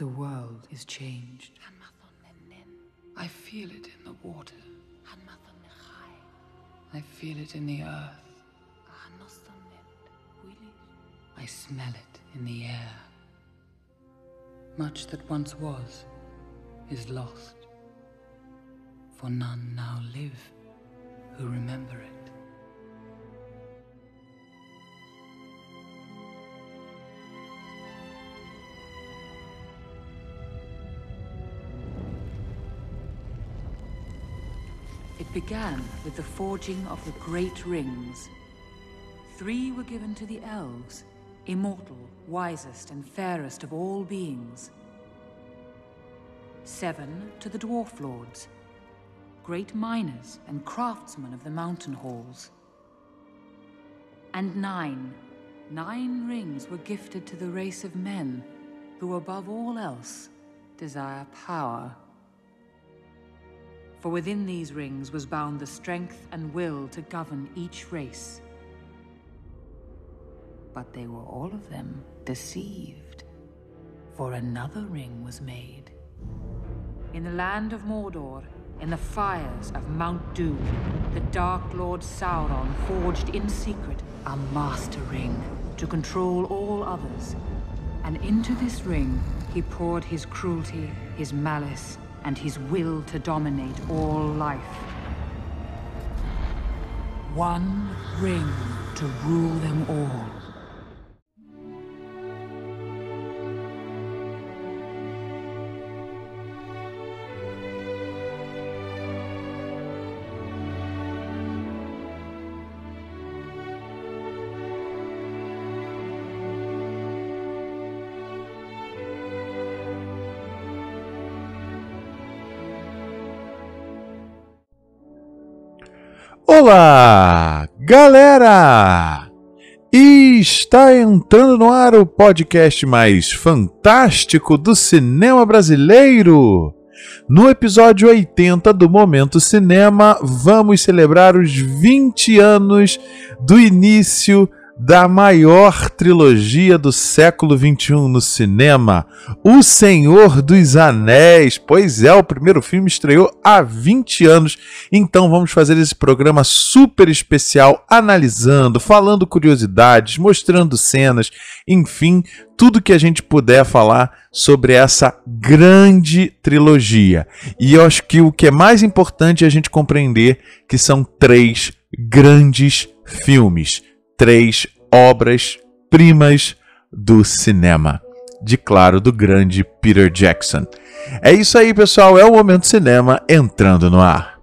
The world is changed. I feel it in the water. I feel it in the earth. I smell it in the air. Much that once was is lost. For none now live who remember it. Began with the forging of the Great Rings. Three were given to the elves, immortal, wisest, and fairest of all beings. Seven to the Dwarf Lords, great miners and craftsmen of the mountain halls. And nine, nine rings were gifted to the race of men who, above all else, desire power. For within these rings was bound the strength and will to govern each race. But they were all of them deceived, for another ring was made. In the land of Mordor, in the fires of Mount Doom, the Dark Lord Sauron forged in secret a master ring to control all others. And into this ring he poured his cruelty, his malice, and his will to dominate all life. One ring to rule them all. Olá, galera! Está entrando no ar o podcast mais fantástico do cinema brasileiro. No episódio 80 do Momento Cinema, vamos celebrar os 20 anos do início da maior trilogia do século XXI no cinema, O Senhor dos Anéis. Pois é, o primeiro filme estreou há 20 anos, então vamos fazer esse programa super especial, analisando, falando curiosidades, mostrando cenas, enfim, tudo que a gente puder falar sobre essa grande trilogia. E eu acho que o que é mais importante é a gente compreender que são três grandes filmes três obras-primas do cinema. De claro, do grande Peter Jackson. É isso aí, pessoal. É o Momento Cinema entrando no ar.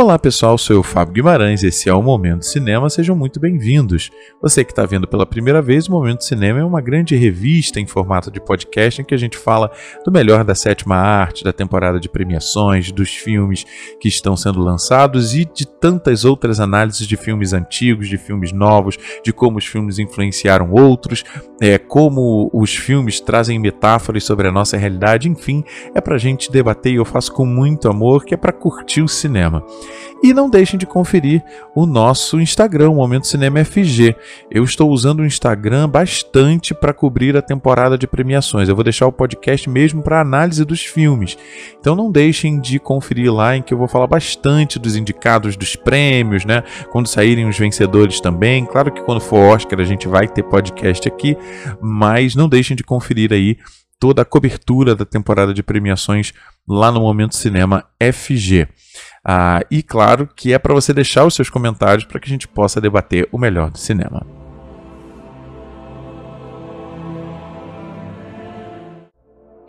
Olá pessoal, sou eu, Fábio Guimarães, esse é o Momento Cinema, sejam muito bem-vindos. Você que está vendo pela primeira vez, o Momento Cinema é uma grande revista em formato de podcast em que a gente fala do melhor da sétima arte, da temporada de premiações, dos filmes que estão sendo lançados e de tantas outras análises de filmes antigos, de filmes novos, de como os filmes influenciaram outros, é, como os filmes trazem metáforas sobre a nossa realidade, enfim, é para a gente debater e eu faço com muito amor, que é para curtir o cinema. E não deixem de conferir o nosso Instagram, Momento Cinema FG. Eu estou usando o Instagram bastante para cobrir a temporada de premiações. Eu vou deixar o podcast mesmo para análise dos filmes. Então não deixem de conferir lá em que eu vou falar bastante dos indicados dos prêmios, né? Quando saírem os vencedores também. Claro que quando for Oscar a gente vai ter podcast aqui, mas não deixem de conferir aí toda a cobertura da temporada de premiações lá no Momento Cinema FG. Ah, e claro que é para você deixar os seus comentários para que a gente possa debater o melhor do cinema.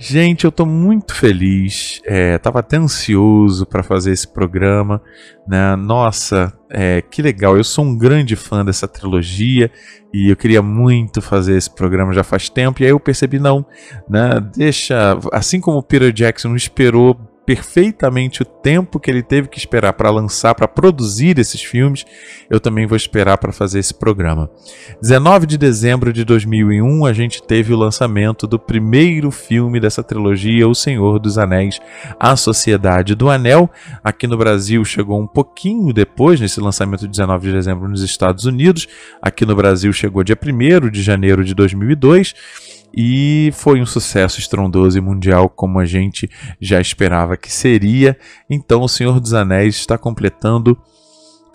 Gente, eu estou muito feliz. É, tava até ansioso para fazer esse programa, né? Nossa, é, que legal! Eu sou um grande fã dessa trilogia e eu queria muito fazer esse programa já faz tempo. E aí eu percebi não, né? Deixa, assim como o Peter Jackson esperou perfeitamente o tempo que ele teve que esperar para lançar, para produzir esses filmes, eu também vou esperar para fazer esse programa. 19 de dezembro de 2001, a gente teve o lançamento do primeiro filme dessa trilogia, O Senhor dos Anéis, A Sociedade do Anel. Aqui no Brasil chegou um pouquinho depois, nesse lançamento de 19 de dezembro nos Estados Unidos. Aqui no Brasil chegou dia 1 de janeiro de 2002 e foi um sucesso estrondoso e mundial como a gente já esperava que seria. Então, O Senhor dos Anéis está completando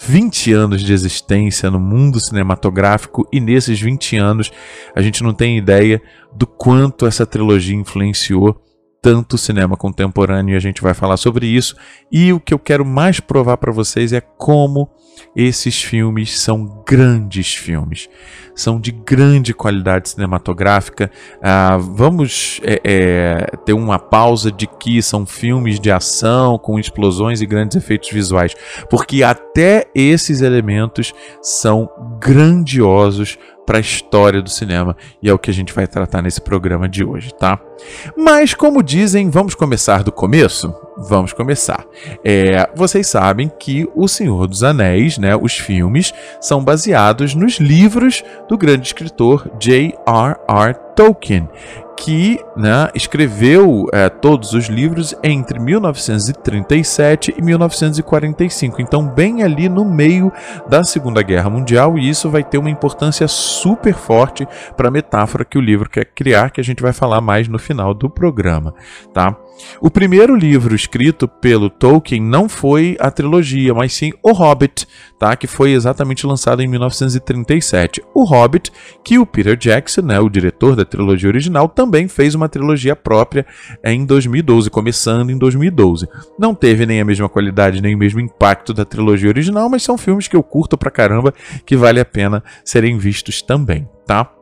20 anos de existência no mundo cinematográfico e nesses 20 anos a gente não tem ideia do quanto essa trilogia influenciou tanto cinema contemporâneo e a gente vai falar sobre isso. E o que eu quero mais provar para vocês é como esses filmes são grandes filmes, são de grande qualidade cinematográfica. Ah, vamos é, é, ter uma pausa de que são filmes de ação com explosões e grandes efeitos visuais, porque até esses elementos são grandiosos para a história do cinema e é o que a gente vai tratar nesse programa de hoje, tá? Mas como dizem, vamos começar do começo. Vamos começar. É, vocês sabem que O Senhor dos Anéis, né, os filmes, são baseados nos livros do grande escritor J.R.R. Tolkien, que né, escreveu é, todos os livros entre 1937 e 1945, então bem ali no meio da Segunda Guerra Mundial, e isso vai ter uma importância super forte para a metáfora que o livro quer criar, que a gente vai falar mais no final do programa, tá? O primeiro livro escrito pelo Tolkien não foi a trilogia, mas sim O Hobbit, tá? que foi exatamente lançado em 1937. O Hobbit, que o Peter Jackson, né, o diretor da trilogia original, também fez uma trilogia própria em 2012, começando em 2012. Não teve nem a mesma qualidade, nem o mesmo impacto da trilogia original, mas são filmes que eu curto pra caramba, que vale a pena serem vistos também, tá?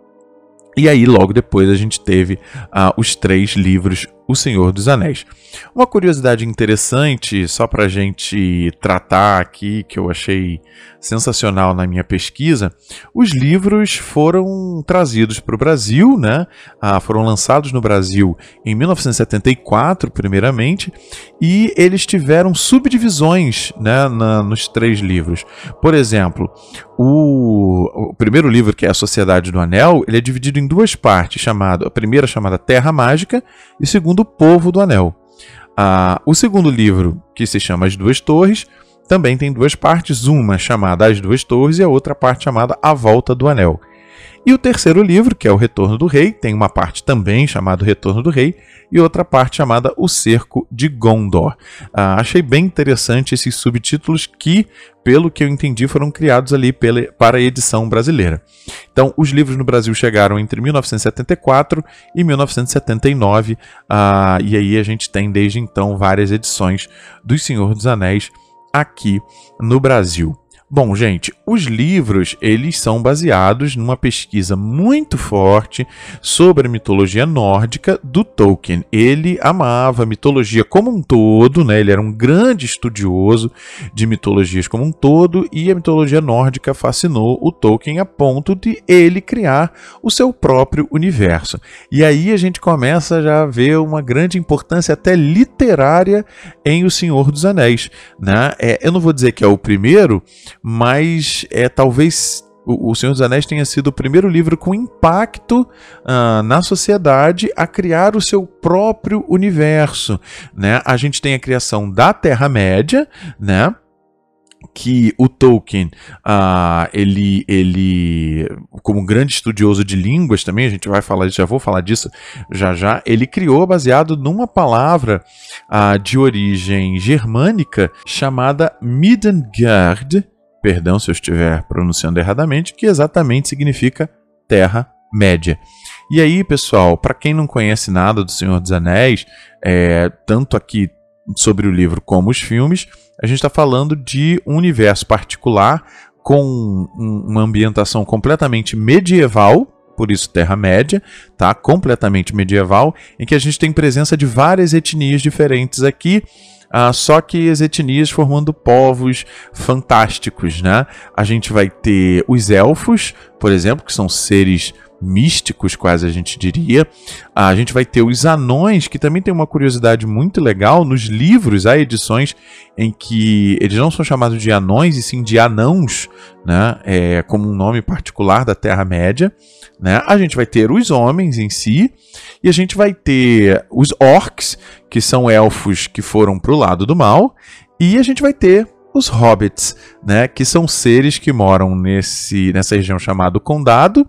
E aí, logo depois, a gente teve uh, os três livros O Senhor dos Anéis. Uma curiosidade interessante, só para a gente tratar aqui, que eu achei sensacional na minha pesquisa, os livros foram trazidos para o Brasil, né? Uh, foram lançados no Brasil em 1974, primeiramente, e eles tiveram subdivisões né, na, nos três livros. Por exemplo, o, o, primeiro livro, que é A Sociedade do Anel, ele é dividido em duas partes, chamado, a primeira chamada Terra Mágica e segundo Povo do Anel. Ah, o segundo livro, que se chama As Duas Torres, também tem duas partes, uma chamada As Duas Torres e a outra parte chamada A Volta do Anel. E o terceiro livro, que é O Retorno do Rei, tem uma parte também chamada Retorno do Rei e outra parte chamada O Cerco de Gondor. Ah, achei bem interessante esses subtítulos que, pelo que eu entendi, foram criados ali pela, para a edição brasileira. Então, os livros no Brasil chegaram entre 1974 e 1979, ah, e aí a gente tem desde então várias edições do Senhor dos Anéis aqui no Brasil. Bom, gente, os livros eles são baseados numa pesquisa muito forte sobre a mitologia nórdica do Tolkien. Ele amava a mitologia como um todo, né? Ele era um grande estudioso de mitologias como um todo e a mitologia nórdica fascinou o Tolkien a ponto de ele criar o seu próprio universo. E aí a gente começa já a ver uma grande importância até literária em O Senhor dos Anéis, né? É, eu não vou dizer que é o primeiro, mas é talvez o, Senhor dos Anéis tenha sido o primeiro livro com impacto uh, na sociedade a criar o seu próprio universo. Né? A gente tem a criação da Terra-média, né? que o Tolkien, uh, ele, ele, como grande estudioso de línguas também, a gente vai falar, já vou falar disso já já, ele criou baseado numa palavra uh, de origem germânica chamada Midgard, perdão se eu estiver pronunciando erradamente, que exatamente significa Terra-média. E aí, pessoal, para quem não conhece nada do Senhor dos Anéis, é, tanto aqui sobre o livro como os filmes, a gente está falando de um universo particular com uma ambientação completamente medieval, por isso Terra-média, tá? Completamente medieval, em que a gente tem presença de várias etnias diferentes aqui ah, só que as etnias formando povos fantásticos, né? A gente vai ter os elfos, por exemplo, que são seres místicos, quase a gente diria. A gente vai ter os anões, que também tem uma curiosidade muito legal. Nos livros há edições em que eles não são chamados de anões, e sim de anãos, né? É, como um nome particular da Terra-média. Né? A gente vai ter os homens em si, e a gente vai ter os orcs, que são elfos que foram para o lado do mal, e a gente vai ter os hobbits, né, que são seres que moram nesse, nessa região chamada Condado,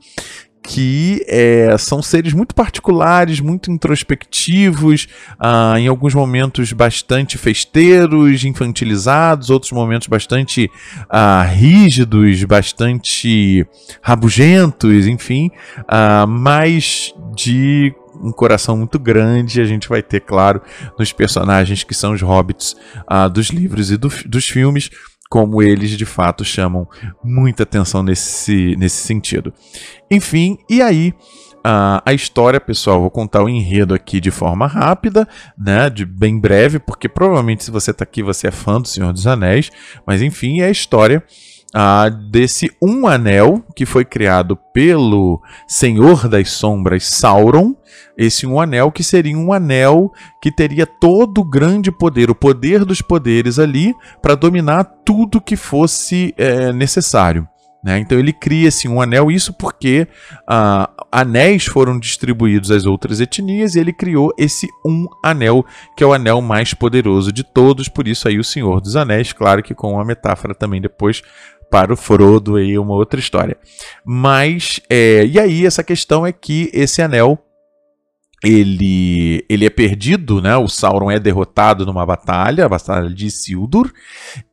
que é, são seres muito particulares, muito introspectivos, ah, em alguns momentos bastante festeiros, infantilizados, outros momentos bastante ah, rígidos, bastante rabugentos, enfim, ah, mas de um coração muito grande. A gente vai ter, claro, nos personagens que são os hobbits uh, dos livros e do, dos filmes, como eles de fato chamam muita atenção nesse, nesse sentido. Enfim, e aí. Uh, a história, pessoal, vou contar o enredo aqui de forma rápida, né, de bem breve, porque provavelmente se você está aqui você é fã do Senhor dos Anéis, mas enfim, é a história ah, desse um anel que foi criado pelo Senhor das Sombras Sauron. Esse um anel que seria um anel que teria todo o grande poder, o poder dos poderes ali, para dominar tudo que fosse é, necessário. Né? Então ele cria assim, um anel, isso porque ah, anéis foram distribuídos às outras etnias e ele criou esse um anel, que é o anel mais poderoso de todos, por isso aí o Senhor dos Anéis, claro que com uma metáfora também depois para o Frodo aí uma outra história. Mas é, e aí essa questão é que esse anel ele, ele é perdido, né? O Sauron é derrotado numa batalha, a batalha de Isildur,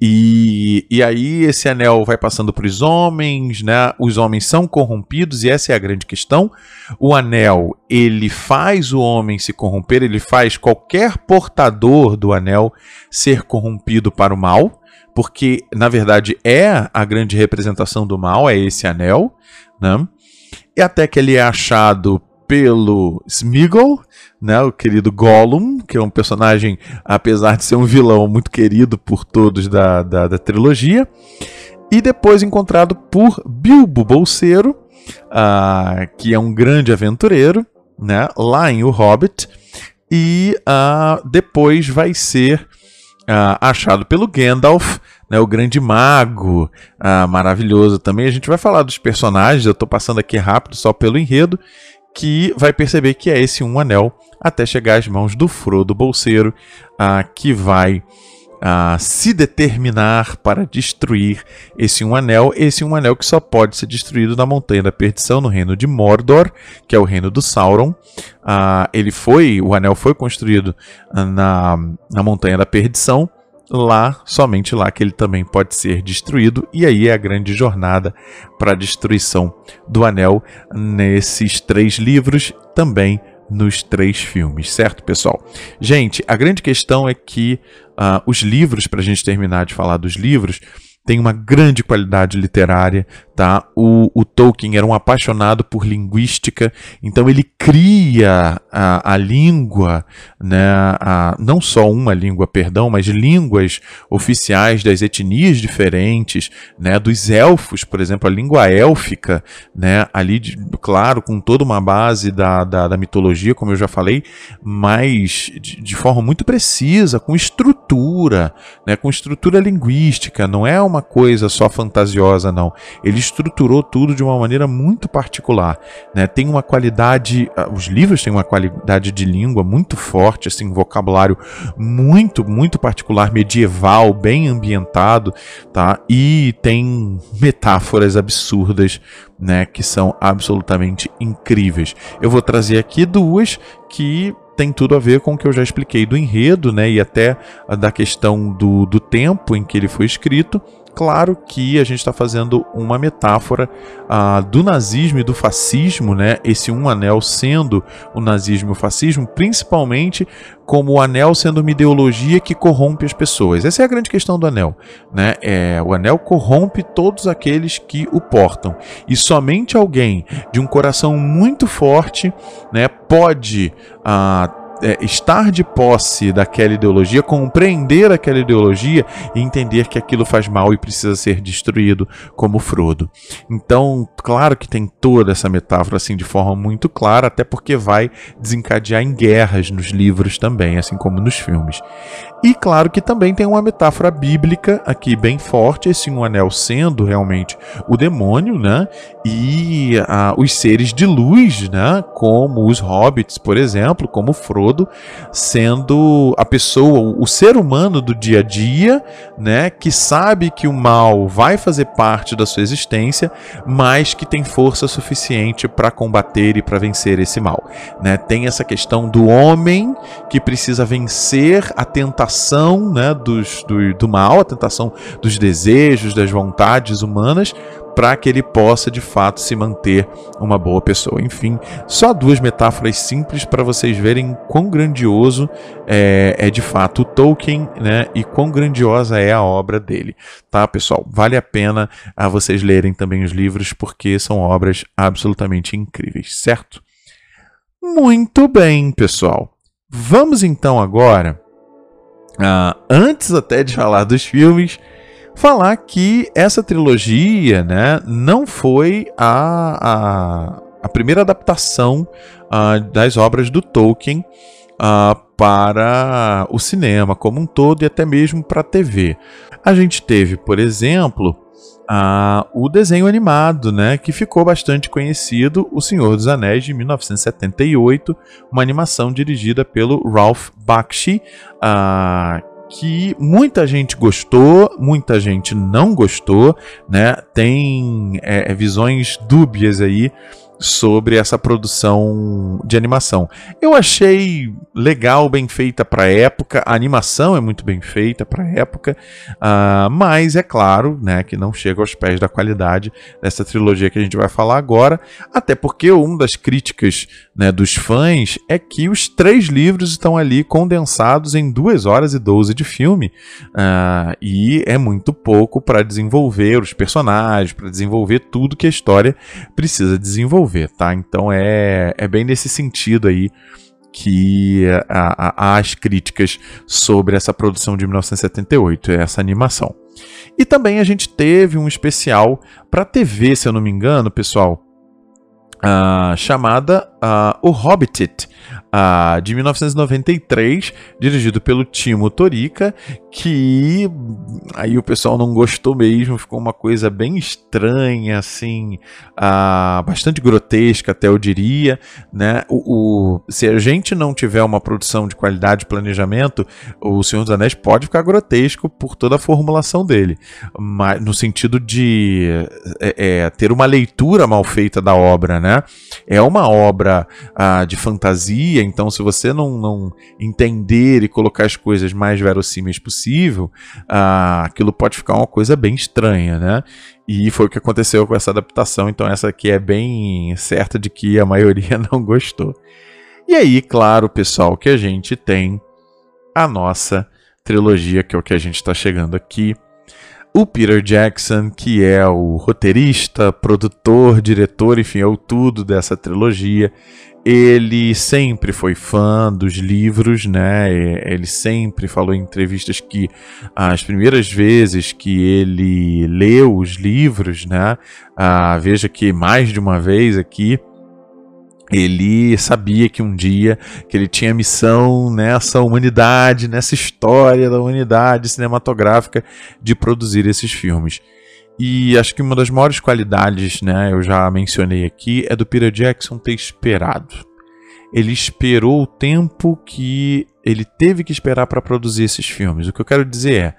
e, e aí esse anel vai passando para os homens, né? Os homens são corrompidos e essa é a grande questão. O anel ele faz o homem se corromper, ele faz qualquer portador do anel ser corrompido para o mal porque na verdade é a grande representação do mal, é esse anel, né? E até que ele é achado pelo Smeagol, né, o querido Gollum, que é um personagem, apesar de ser um vilão muito querido por todos da, da, da trilogia, e depois encontrado por Bilbo Bolseiro, uh, que é um grande aventureiro, né, lá em O Hobbit, e uh, depois vai ser uh, achado pelo Gandalf, né, o grande mago, uh, maravilhoso também. A gente vai falar dos personagens, eu estou passando aqui rápido só pelo enredo, que vai perceber que é esse um anel até chegar às mãos do Frodo Bolseiro, uh, que vai uh, se determinar para destruir esse um anel, esse um anel que só pode ser destruído na Montanha da Perdição, no reino de Mordor, que é o reino do Sauron. Uh, ele foi, o anel foi construído na, na Montanha da Perdição, lá, somente lá que ele também pode ser destruído, e aí é a grande jornada para a destruição do anel. Nesses três livros, também nos três filmes, certo, pessoal? Gente, a grande questão é que uh, os livros, para a gente terminar de falar dos livros, tem uma grande qualidade literária, tá? O, o, Tolkien era um apaixonado por linguística, então ele cria a, a língua, né? A, não só uma língua, perdão, mas línguas oficiais das etnias diferentes, né? Dos elfos, por exemplo, a língua élfica, né? Ali, de, claro, com toda uma base da, da, da, mitologia, como eu já falei, mas de, de forma muito precisa, com estrutura, né? Com estrutura linguística, não é uma coisa só fantasiosa, não. Ele estruturou tudo de uma maneira muito particular. Né? Tem uma qualidade, ah, os livros têm uma qualidade de língua muito forte, assim, um vocabulário muito, muito particular, medieval, bem ambientado, tá? E tem metáforas absurdas, né? Que são absolutamente incríveis. Eu vou trazer aqui duas que tem tudo a ver com o que eu já expliquei do enredo, né? E até da questão do, do tempo em que ele foi escrito Claro que a gente está fazendo uma metáfora ah, do nazismo e do fascismo, né? Esse um anel sendo o nazismo e o fascismo, principalmente como o anel sendo uma ideologia que corrompe as pessoas. Essa é a grande questão do anel, né? É, o anel corrompe todos aqueles que o portam e somente alguém de um coração muito forte, né, pode ah, é, estar de posse daquela ideologia, compreender aquela ideologia e entender que aquilo faz mal e precisa ser destruído, como Frodo. Então, claro que tem toda essa metáfora assim de forma muito clara, até porque vai desencadear em guerras nos livros também, assim como nos filmes. E claro que também tem uma metáfora bíblica aqui bem forte, esse um anel sendo realmente o demônio, né? E ah, os seres de luz, né? Como os hobbits, por exemplo, como Frodo, sendo a pessoa, o ser humano do dia a dia, né? Que sabe que o mal vai fazer parte da sua existência, mas que tem força suficiente para combater e para vencer esse mal, né? Tem essa questão do homem que precisa vencer a tentação tentação né, dos, do, do mal, a tentação dos desejos, das vontades humanas, para que ele possa de fato se manter uma boa pessoa. Enfim, só duas metáforas simples para vocês verem quão grandioso é, é, de fato o Tolkien, né? E quão grandiosa é a obra dele, tá, pessoal? Vale a pena a vocês lerem também os livros porque são obras absolutamente incríveis, certo? Muito bem, pessoal. Vamos então agora uh, antes até de falar dos filmes, falar que essa trilogia né, não foi a, a, a primeira adaptação uh, das obras do Tolkien uh, para o cinema como um todo e até mesmo para a TV. A gente teve, por exemplo, ah, o desenho animado, né, que ficou bastante conhecido, O Senhor dos Anéis, de 1978, uma animação dirigida pelo Ralph Bakshi, ah, que muita gente gostou, muita gente não gostou, né? Tem é, visões dúbias aí sobre essa produção de animação. Eu achei legal, bem feita para época, a animação é muito bem feita para época, uh, mas é claro né, que não chega aos pés da qualidade dessa trilogia que a gente vai falar agora, até porque uma das críticas né, dos fãs é que os três livros estão ali condensados em 2 horas e 12 de filme, uh, e é muito pouco para desenvolver os personagens, para desenvolver tudo que a história precisa desenvolver tá? Então é, é bem nesse sentido aí que há as críticas sobre essa produção de 1978, essa animação. E também a gente teve um especial para TV, se eu não me engano, pessoal, uh, chamada uh, O Hobbit, uh, de 1993, dirigido pelo Timo Torica, que aí o pessoal não gostou mesmo, ficou uma coisa bem estranha, assim, uh, bastante grotesca até eu diria, né? O, o, se a gente não tiver uma produção de qualidade e planejamento, o Senhor dos Anéis pode ficar grotesco por toda a formulação dele, mas no sentido de é, é, ter uma leitura mal feita da obra, né? É uma obra uh, de fantasia, então se você não, não entender e colocar as coisas mais verossímeis possível possível, ah, aquilo pode ficar uma coisa bem estranha, né? E foi o que aconteceu com essa adaptação, então essa aqui é bem certa de que a maioria não gostou. E aí, claro, pessoal, que a gente tem a nossa trilogia, que é o que a gente está chegando aqui. O Peter Jackson, que é o roteirista, produtor, diretor, enfim, é o tudo dessa trilogia. Ele sempre foi fã dos livros, né? Ele sempre falou em entrevistas que as primeiras vezes que ele leu os livros, né? Ah, veja que mais de uma vez aqui ele sabia que um dia que ele tinha missão nessa humanidade, nessa história da humanidade cinematográfica de produzir esses filmes. E acho que uma das maiores qualidades, né, eu já mencionei aqui, é do Peter Jackson ter esperado. Ele esperou o tempo que ele teve que esperar para produzir esses filmes. O que eu quero dizer é,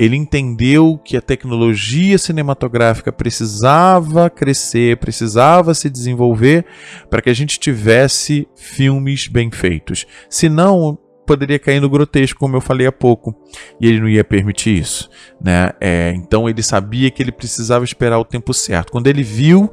ele entendeu que a tecnologia cinematográfica precisava crescer, precisava se desenvolver para que a gente tivesse filmes bem feitos. Senão, poderia cair no grotesco, como eu falei há pouco, e ele não ia permitir isso, né? É, então ele sabia que ele precisava esperar o tempo certo. Quando ele viu,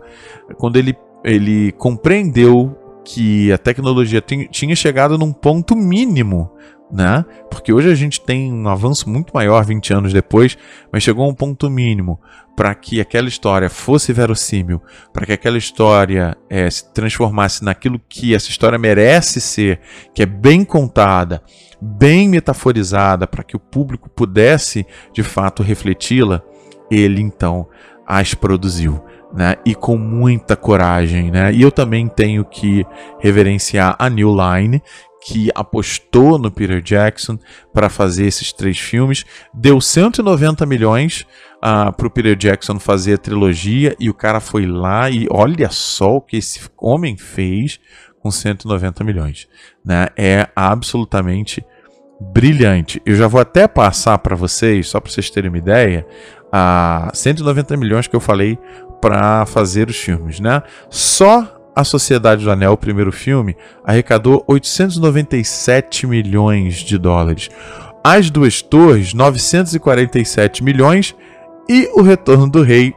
quando ele, ele compreendeu que a tecnologia tinha chegado num ponto mínimo né? Porque hoje a gente tem um avanço muito maior 20 anos depois, mas chegou a um ponto mínimo para que aquela história fosse verossímil, para que aquela história é, se transformasse naquilo que essa história merece ser, que é bem contada, bem metaforizada, para que o público pudesse de fato refleti-la, ele então as produziu. Né, e com muita coragem, né? E eu também tenho que reverenciar a New Line, que apostou no Peter Jackson para fazer esses três filmes, deu 190 milhões uh, ah, para o Peter Jackson fazer a trilogia e o cara foi lá e olha só o que esse homem fez com 190 milhões, né? É absolutamente brilhante. Eu já vou até passar para vocês, só para vocês terem uma ideia, a uh, 190 milhões que eu falei para fazer os filmes, né? Só a Sociedade do Anel, o primeiro filme, arrecadou 897 milhões de dólares. As Duas Torres, 947 milhões. E O Retorno do Rei,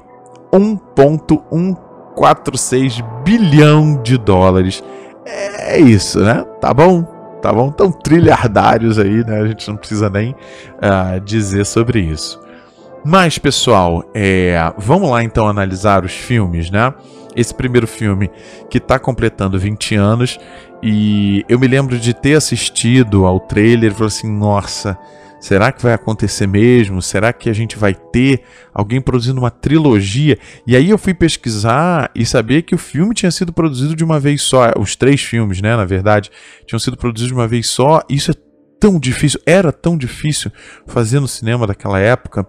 1,146 bilhão de dólares. É isso, né? Tá bom? Tá bom? Tão trilhardários aí, né? A gente não precisa nem uh, dizer sobre isso. Mas, pessoal, é, vamos lá então analisar os filmes, né? Esse primeiro filme que está completando 20 anos e eu me lembro de ter assistido ao trailer e falei assim, nossa, será que vai acontecer mesmo? Será que a gente vai ter alguém produzindo uma trilogia? E aí eu fui pesquisar e saber que o filme tinha sido produzido de uma vez só, os três filmes, né, na verdade, tinham sido produzidos de uma vez só. Isso é tão difícil, era tão difícil fazer no cinema daquela época.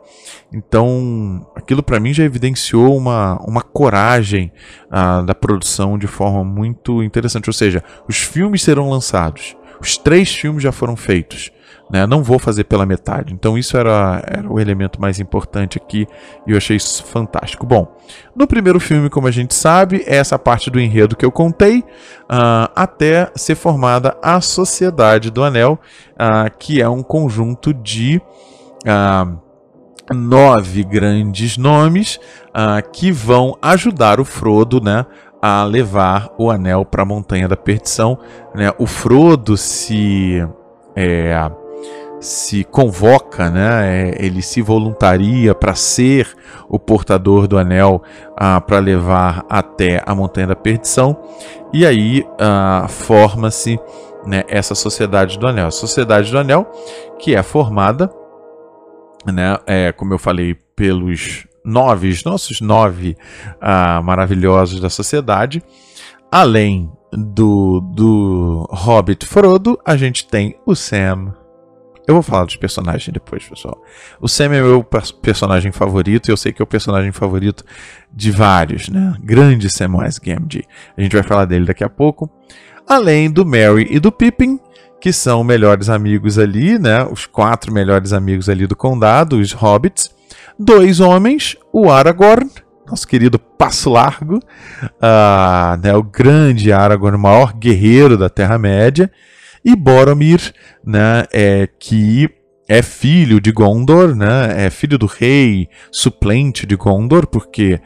Então, aquilo para mim já evidenciou uma, uma coragem ah, da produção de forma muito interessante. Ou seja, os filmes serão lançados, os três filmes já foram feitos. Né? Não vou fazer pela metade. Então, isso era, era o elemento mais importante aqui e eu achei isso fantástico. Bom, no primeiro filme, como a gente sabe, é essa parte do enredo que eu contei, uh, até ser formada a Sociedade do Anel, uh, que é um conjunto de. Uh, nove grandes nomes que vão ajudar o Frodo né, a levar o anel para a Montanha da Perdição. Né? O Frodo se. É, se convoca, né? É, ele se voluntaria para ser o portador do anel ah, para levar até a Montanha da Perdição. E aí ah, forma-se né, essa Sociedade do Anel. A Sociedade do Anel, que é formada, né, é, como eu falei, pelos nove, os nossos nove ah, maravilhosos da sociedade. Além do, do Hobbit Frodo, a gente tem o Sam, eu vou falar dos personagens depois, pessoal. O Sam é meu personagem favorito e eu sei que é o personagem favorito de vários, né? Grande Samwise Gamgee. A gente vai falar dele daqui a pouco. Além do Mary e do Pippin, que são melhores amigos ali, né? Os quatro melhores amigos ali do condado, os hobbits. Dois homens, o Aragorn, nosso querido Passo Largo, uh, né? o grande Aragorn, o maior guerreiro da Terra-média e Boromir, né, é, que é filho de Gondor, né, é filho do rei suplente de Gondor, porque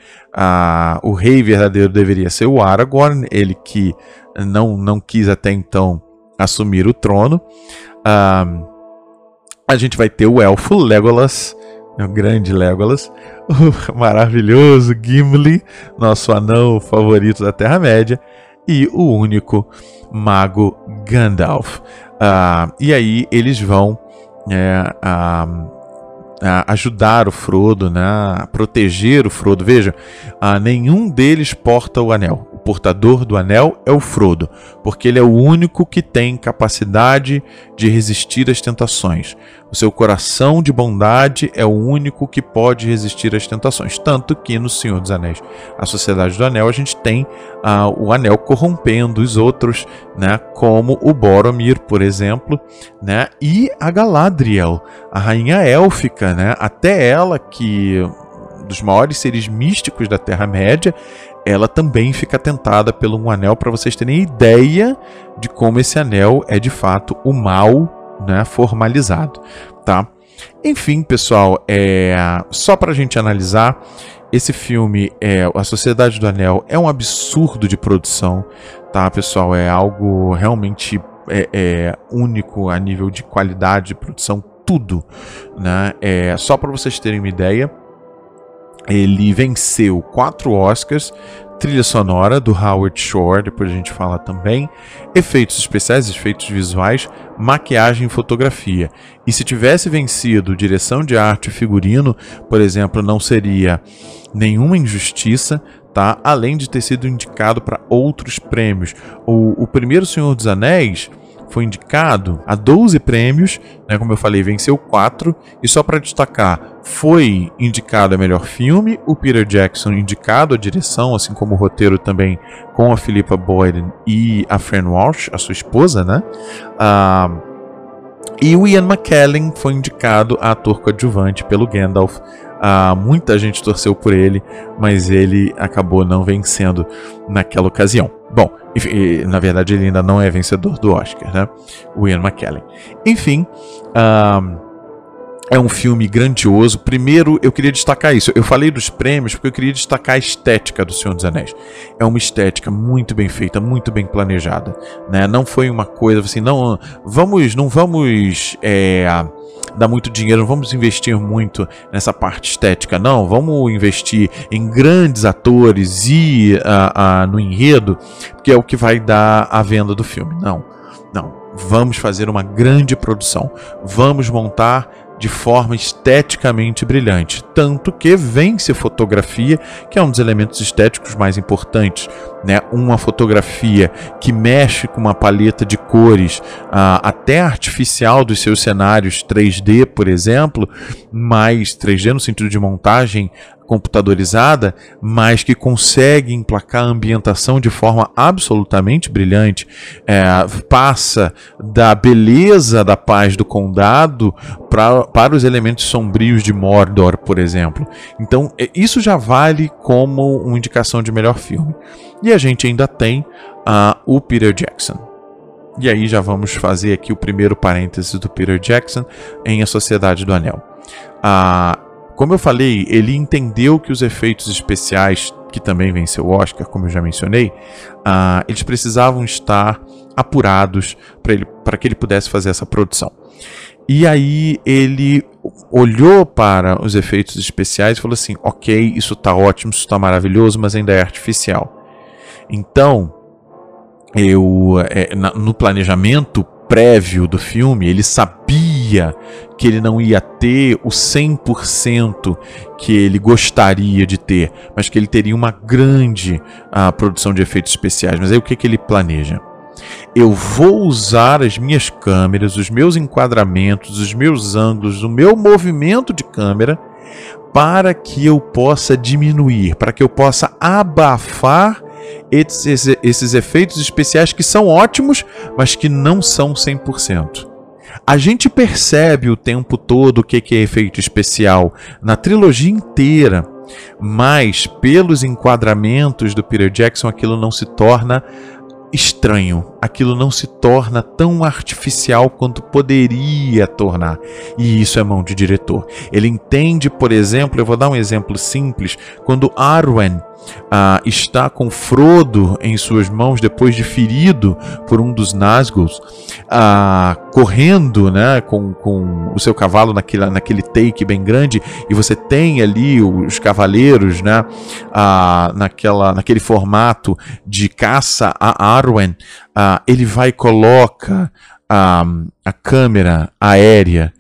o rei verdadeiro deveria ser o Aragorn, ele que não, não quis até então assumir o trono. A gente vai ter o elfo Legolas, o grande Legolas, o maravilhoso Gimli, nosso anão favorito da Terra-média, e o único mago Gandalf. Uh, e aí eles vão é, ajudar o Frodo, né, a proteger o Frodo. Veja, uh, nenhum deles porta o anel portador do anel é o Frodo, porque ele é o único que tem capacidade de resistir às tentações. O seu coração de bondade é o único que pode resistir às tentações. Tanto que no Senhor dos Anéis, a Sociedade do Anel, a gente tem ah, o anel corrompendo os outros, né, como o Boromir, por exemplo, né, e a Galadriel, a rainha élfica, né, até ela que dos maiores seres místicos da Terra-média, ela também fica tentada pelo um anel para vocês terem ideia de como esse anel é de fato o mal né, formalizado, tá? Enfim, pessoal, é só para a gente analisar. Esse filme, é A Sociedade do Anel, é um absurdo de produção, tá, pessoal? É algo realmente é, é, único a nível de qualidade de produção, tudo. Né? É, só para vocês terem uma ideia, ele venceu quatro Oscars, trilha sonora do Howard Shore, depois a gente fala também, efeitos especiais, efeitos visuais, maquiagem e fotografia. E se tivesse vencido direção de arte e figurino, por exemplo, não seria nenhuma injustiça, tá? Além de ter sido indicado para outros prêmios. O, o primeiro Senhor dos Anéis foi indicado a 12 prêmios, né, como eu falei, venceu 4, e só para destacar, foi indicado a melhor filme, o Peter Jackson indicado a direção, assim como o roteiro também com a Philippa Boyden e a Fran Walsh, a sua esposa, né? Ah, e o Ian McKellen foi indicado a ator coadjuvante pelo Gandalf. Ah, muita gente torceu por ele, mas ele acabou não vencendo naquela ocasião. Bom, na verdade ele ainda não é vencedor do Oscar, né? O Ian McKellen. Enfim, um, é um filme grandioso. Primeiro, eu queria destacar isso. Eu falei dos prêmios porque eu queria destacar a estética do Senhor dos Anéis. É uma estética muito bem feita, muito bem planejada, né? Não foi uma coisa assim, não vamos, não vamos é, dar muito dinheiro, não vamos investir muito nessa parte estética, não. Vamos investir em grandes atores e uh, uh, no enredo, que é o que vai dar a venda do filme. Não, não. Vamos fazer uma grande produção. Vamos montar de forma esteticamente brilhante, tanto que vence fotografia, que é um dos elementos estéticos mais importantes, né? Uma fotografia que mexe com uma paleta de cores, uh, até artificial dos seus cenários 3D, por exemplo, mais 3D no sentido de montagem computadorizada, mas que consegue emplacar a ambientação de forma absolutamente brilhante, é, passa da beleza da paz do condado pra, para os elementos sombrios de Mordor, por exemplo. Então, é, isso já vale como uma indicação de melhor filme. E a gente ainda tem uh, o Peter Jackson. E aí já vamos fazer aqui o primeiro parêntese do Peter Jackson em A Sociedade do Anel. Como eu falei, ele entendeu que os efeitos especiais, que também venceu o Oscar, como eu já mencionei, uh, eles precisavam estar apurados para que ele pudesse fazer essa produção. E aí ele olhou para os efeitos especiais e falou assim: ok, isso está ótimo, isso está maravilhoso, mas ainda é artificial. Então, eu é, no planejamento prévio do filme, ele sabia que ele não ia ter o 100% que ele gostaria de ter, mas que ele teria uma grande uh, produção de efeitos especiais. Mas aí o que, que ele planeja? Eu vou usar as minhas câmeras, os meus enquadramentos, os meus ângulos, o meu movimento de câmera para que eu possa diminuir, para que eu possa abafar esses, esses efeitos especiais que são ótimos, mas que não são 100%. A gente percebe o tempo todo o que é efeito especial na trilogia inteira, mas pelos enquadramentos do Peter Jackson aquilo não se torna estranho, aquilo não se torna tão artificial quanto poderia tornar. E isso é mão de diretor. Ele entende, por exemplo, eu vou dar um exemplo simples, quando Arwen ah, está com Frodo em suas mãos depois de ferido por um dos Nazgûls, ah, correndo né, com, com o seu cavalo naquele, naquele take bem grande, e você tem ali os cavaleiros né, ah, naquela, naquele formato de caça a Arwen, ah, ele vai e coloca a, a câmera aérea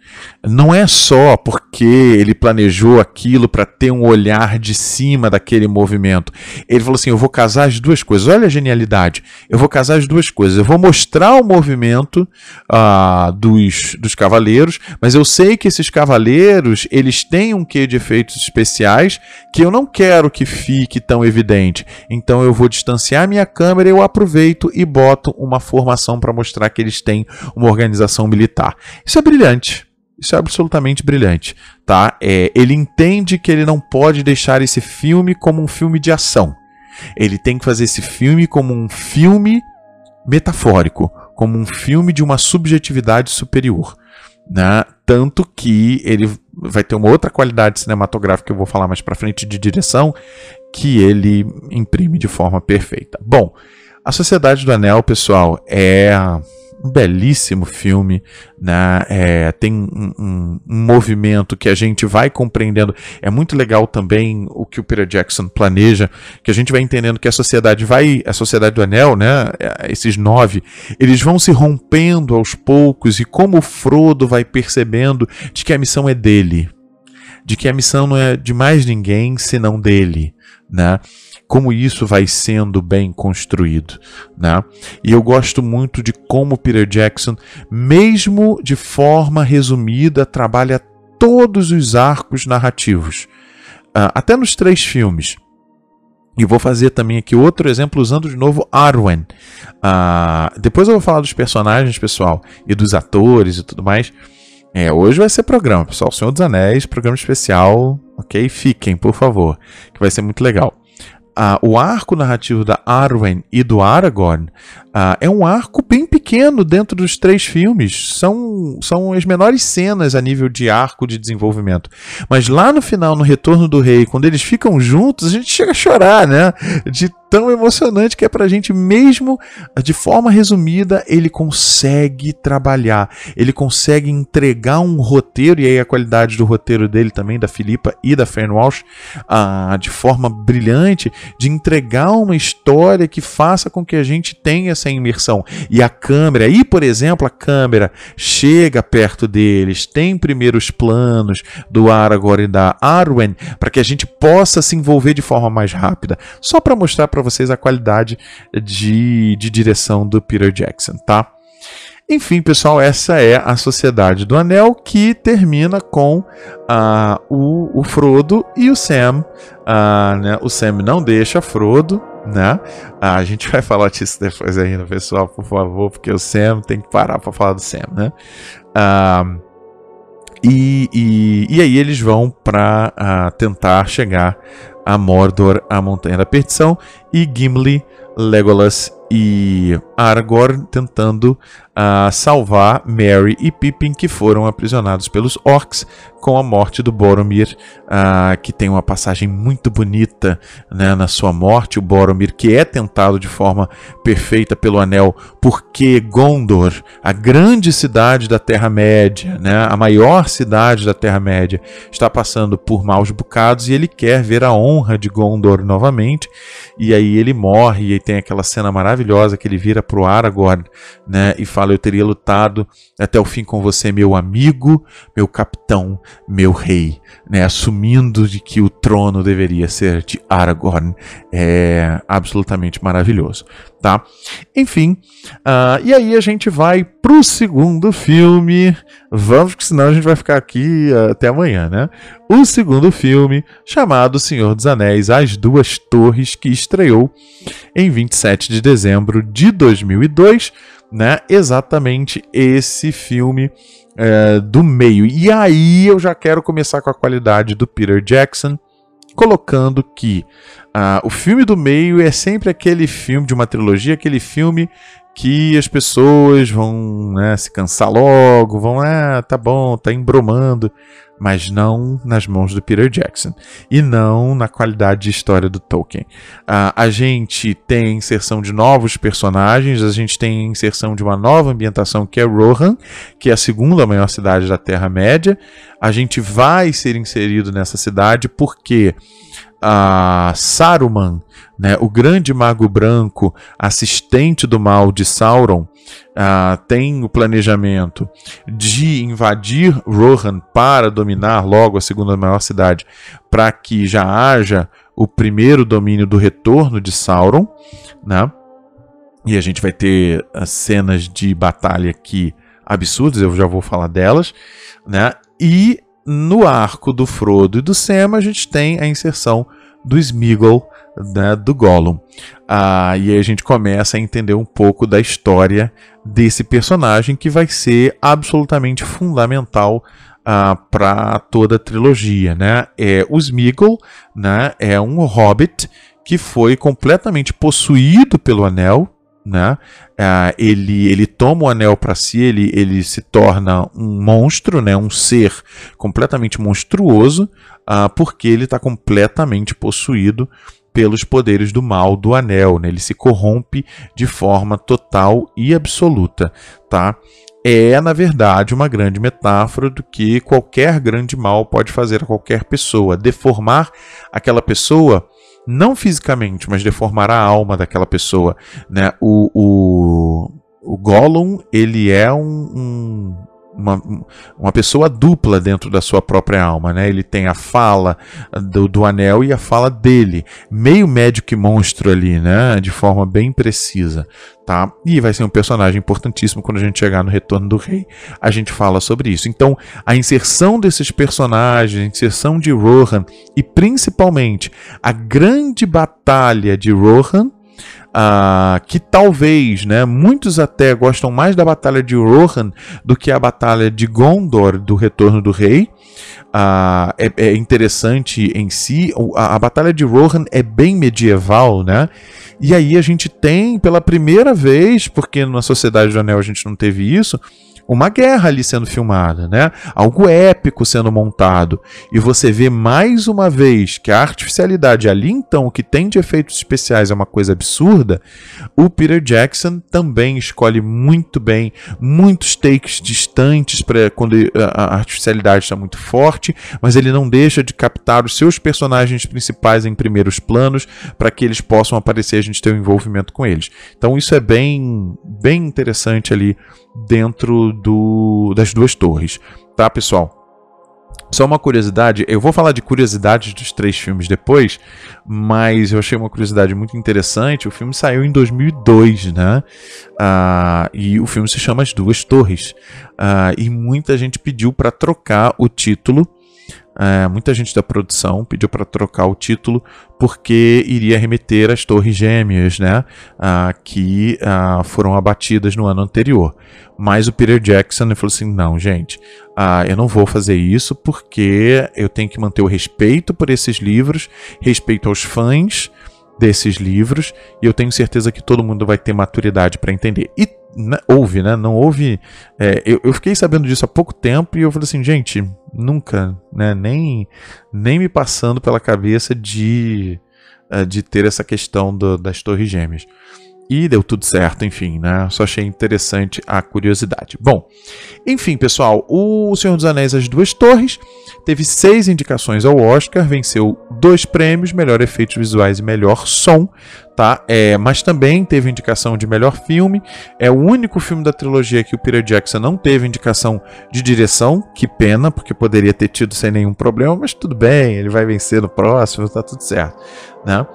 não é só porque ele planejou aquilo para ter um olhar de cima daquele movimento. Ele falou assim: eu vou casar as duas coisas. Olha a genialidade. Eu vou casar as duas coisas. Eu vou mostrar o movimento uh, dos, dos cavaleiros, mas eu sei que esses cavaleiros eles têm um quê de efeitos especiais que eu não quero que fique tão evidente. Então eu vou distanciar minha câmera, eu aproveito e boto uma formação para mostrar que eles têm uma organização militar. Isso é brilhante. Isso é absolutamente brilhante, tá? É, ele entende que ele não pode deixar esse filme como um filme de ação. Ele tem que fazer esse filme como um filme metafórico, como um filme de uma subjetividade superior, né? Tanto que ele vai ter uma outra qualidade cinematográfica que eu vou falar mais para frente de direção que ele imprime de forma perfeita. Bom, a Sociedade do Anel, pessoal, é um belíssimo filme, né? É, tem um, um, um, movimento que a gente vai compreendendo. É muito legal também o que o Peter Jackson planeja, que a gente vai entendendo que a sociedade vai, a sociedade do Anel, né? É, esses nove, eles vão se rompendo aos poucos e como o Frodo vai percebendo de que a missão é dele, de que a missão não é de mais ninguém senão dele, né? Como isso vai sendo bem construído, né? E eu gosto muito de como Peter Jackson, mesmo de forma resumida, trabalha todos os arcos narrativos, uh, até nos três filmes. E vou fazer também aqui outro exemplo usando de novo Arwen. Uh, depois eu vou falar dos personagens, pessoal, e dos atores e tudo mais. É, hoje vai ser programa, pessoal. Senhor dos Anéis, programa especial, ok? Fiquem, por favor, que vai ser muito legal uh, o arco narrativo da Arwen e do Aragorn uh, é um arco bem pequeno dentro dos três filmes. São, são as menores cenas a nível de arco de desenvolvimento. Mas lá no final, no Retorno do Rei, quando eles ficam juntos, a gente chega a chorar, né? De tão emocionante que é pra gente, mesmo de forma resumida, ele consegue trabalhar, ele consegue entregar um roteiro, e aí a qualidade do roteiro dele também, da Filipa e da Fern Walsh, ah, de forma brilhante, de entregar uma história que faça com que a gente tenha essa imersão. E a aí por exemplo, a câmera chega perto deles, tem primeiros planos do Aragorn e da Arwen, para que a gente possa se envolver de forma mais rápida, só para mostrar para vocês a qualidade de, de direção do Peter Jackson, tá? Enfim, pessoal, essa é a Sociedade do Anel que termina com uh, o, o, Frodo e o Sam. Uh, né? O Sam não deixa Frodo, né? Uh, a gente vai falar disso depois ainda, pessoal, por favor, porque o Sam tem que parar para falar do Sam, né? E, e, e, aí eles vão para tentar chegar a Mordor, a Montanha da Perdição, e Gimli, Legolas e Aragorn tentando uh, salvar Merry e Pippin que foram aprisionados pelos orcs com a morte do Boromir, uh, que tem uma passagem muito bonita né, na sua morte. O Boromir que é tentado de forma perfeita pelo Anel, porque Gondor, a grande cidade da Terra-média, né, a maior cidade da Terra-média, está passando por maus bocados e ele quer ver a honra de Gondor novamente. E aí ele morre e tem aquela cena maravilhosa que ele vira para o Aragorn né, e fala: Eu teria lutado até o fim com você, meu amigo, meu capitão, meu rei, né, assumindo de que o trono deveria ser de Aragorn. É absolutamente maravilhoso, tá? Enfim, uh, e aí a gente vai pro segundo filme. Vamos, porque senão a gente vai ficar aqui uh, até amanhã, né? O segundo filme, chamado Senhor dos Anéis, As Duas Torres, que estreou em 27 de dezembro de 2002 né? Exatamente esse filme é, do meio. E aí eu já quero começar com a qualidade do Peter Jackson, colocando que uh, o filme do meio é sempre aquele filme de uma trilogia, aquele filme que as pessoas vão né, se cansar logo, vão, ah, tá bom, tá embromando mas não nas mãos do Peter Jackson e não na qualidade de história do Tolkien. Uh, a gente tem inserção de novos personagens, a gente tem inserção de uma nova ambientação que é Rohan, que é a segunda maior cidade da Terra-média. A gente vai ser inserido nessa cidade porque a Saruman, né, o grande mago branco, assistente do mal de Sauron, uh, tem o planejamento de invadir Rohan para dominar logo a segunda maior cidade, para que já haja o primeiro domínio do retorno de Sauron, né? E a gente vai ter as cenas de batalha aqui absurdas, eu já vou falar delas, né? E no arco do Frodo e do Sam, a gente tem a inserção do Smeagol, né, do Gollum. Ah, e aí a gente começa a entender um pouco da história desse personagem que vai ser absolutamente fundamental ah, para toda a trilogia. Né? É, o Smeagol né, é um hobbit que foi completamente possuído pelo anel, né? Uh, ele, ele toma o anel para si, ele, ele se torna um monstro, né? um ser completamente monstruoso, uh, porque ele está completamente possuído pelos poderes do mal do anel, né? ele se corrompe de forma total e absoluta, tá? É, na verdade, uma grande metáfora do que qualquer grande mal pode fazer a qualquer pessoa, deformar aquela pessoa não fisicamente, mas deformar a alma daquela pessoa, né? O, o, o Gollum, ele é um, um uma, uma pessoa dupla dentro da sua própria alma, né? Ele tem a fala do, do anel e a fala dele, meio médico e monstro ali, né? De forma bem precisa, tá? E vai ser um personagem importantíssimo quando a gente chegar no Retorno do Rei, a gente fala sobre isso. Então, a inserção desses personagens, a inserção de Rohan e principalmente a grande batalha de Rohan Uh, que talvez, né, muitos até gostam mais da batalha de Rohan do que a batalha de Gondor do Retorno do Rei. Uh, é, é, interessante em si. A, a, batalha de Rohan é bem medieval, né? E aí a gente tem pela primeira vez, porque na Sociedade do Anel a gente não teve isso, uma guerra ali sendo filmada, né? Algo épico sendo montado. E você vê mais uma vez que a artificialidade ali, então, o que tem de efeitos especiais é uma coisa absurda. O Peter Jackson também escolhe muito bem muitos takes distantes para quando a artificialidade está muito forte, mas ele não deixa de captar os seus personagens principais em primeiros planos para que eles possam aparecer a gente ter um envolvimento com eles. Então isso é bem, bem interessante ali dentro do, das duas torres, tá, pessoal? Só uma curiosidade, eu vou falar de curiosidades dos três filmes depois, mas eu achei uma curiosidade muito interessante. O filme saiu em 2002, né? Uh, e o filme se chama As Duas Torres. Uh, e muita gente pediu para trocar o título é, muita gente da produção pediu para trocar o título porque iria remeter às Torres Gêmeas, né, ah, que ah, foram abatidas no ano anterior. Mas o Peter Jackson falou assim: não, gente, ah, eu não vou fazer isso porque eu tenho que manter o respeito por esses livros, respeito aos fãs desses livros, e eu tenho certeza que todo mundo vai ter maturidade para entender. E né, houve, né? Não houve. É, eu, eu, fiquei sabendo disso há pouco tempo e eu falei assim, gente, nunca, né? Nem, nem me passando pela cabeça de, é, de ter essa questão do, das Torres Gêmeas. E deu tudo certo, enfim, né? Só achei interessante a curiosidade. Bom, enfim, pessoal, o Senhor dos Anéis As Duas Torres teve seis indicações ao Oscar, venceu dois prêmios, melhor efeitos visuais e melhor som, tá? É, mas também teve indicação de melhor filme. É o único filme da trilogia que o Peter Jackson não teve indicação de direção. Que pena, porque poderia ter tido sem nenhum problema, mas tudo bem, ele vai vencer no próximo, tá tudo certo, né?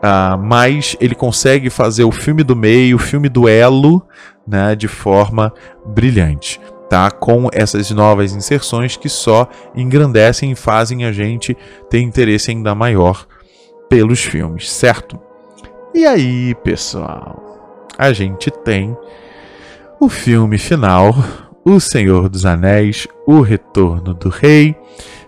Uh, mas ele consegue fazer o filme do meio, o filme do elo, né, de forma brilhante, tá? Com essas novas inserções que só engrandecem e fazem a gente ter interesse ainda maior pelos filmes, certo? E aí, pessoal, a gente tem o filme final, O Senhor dos Anéis, O Retorno do Rei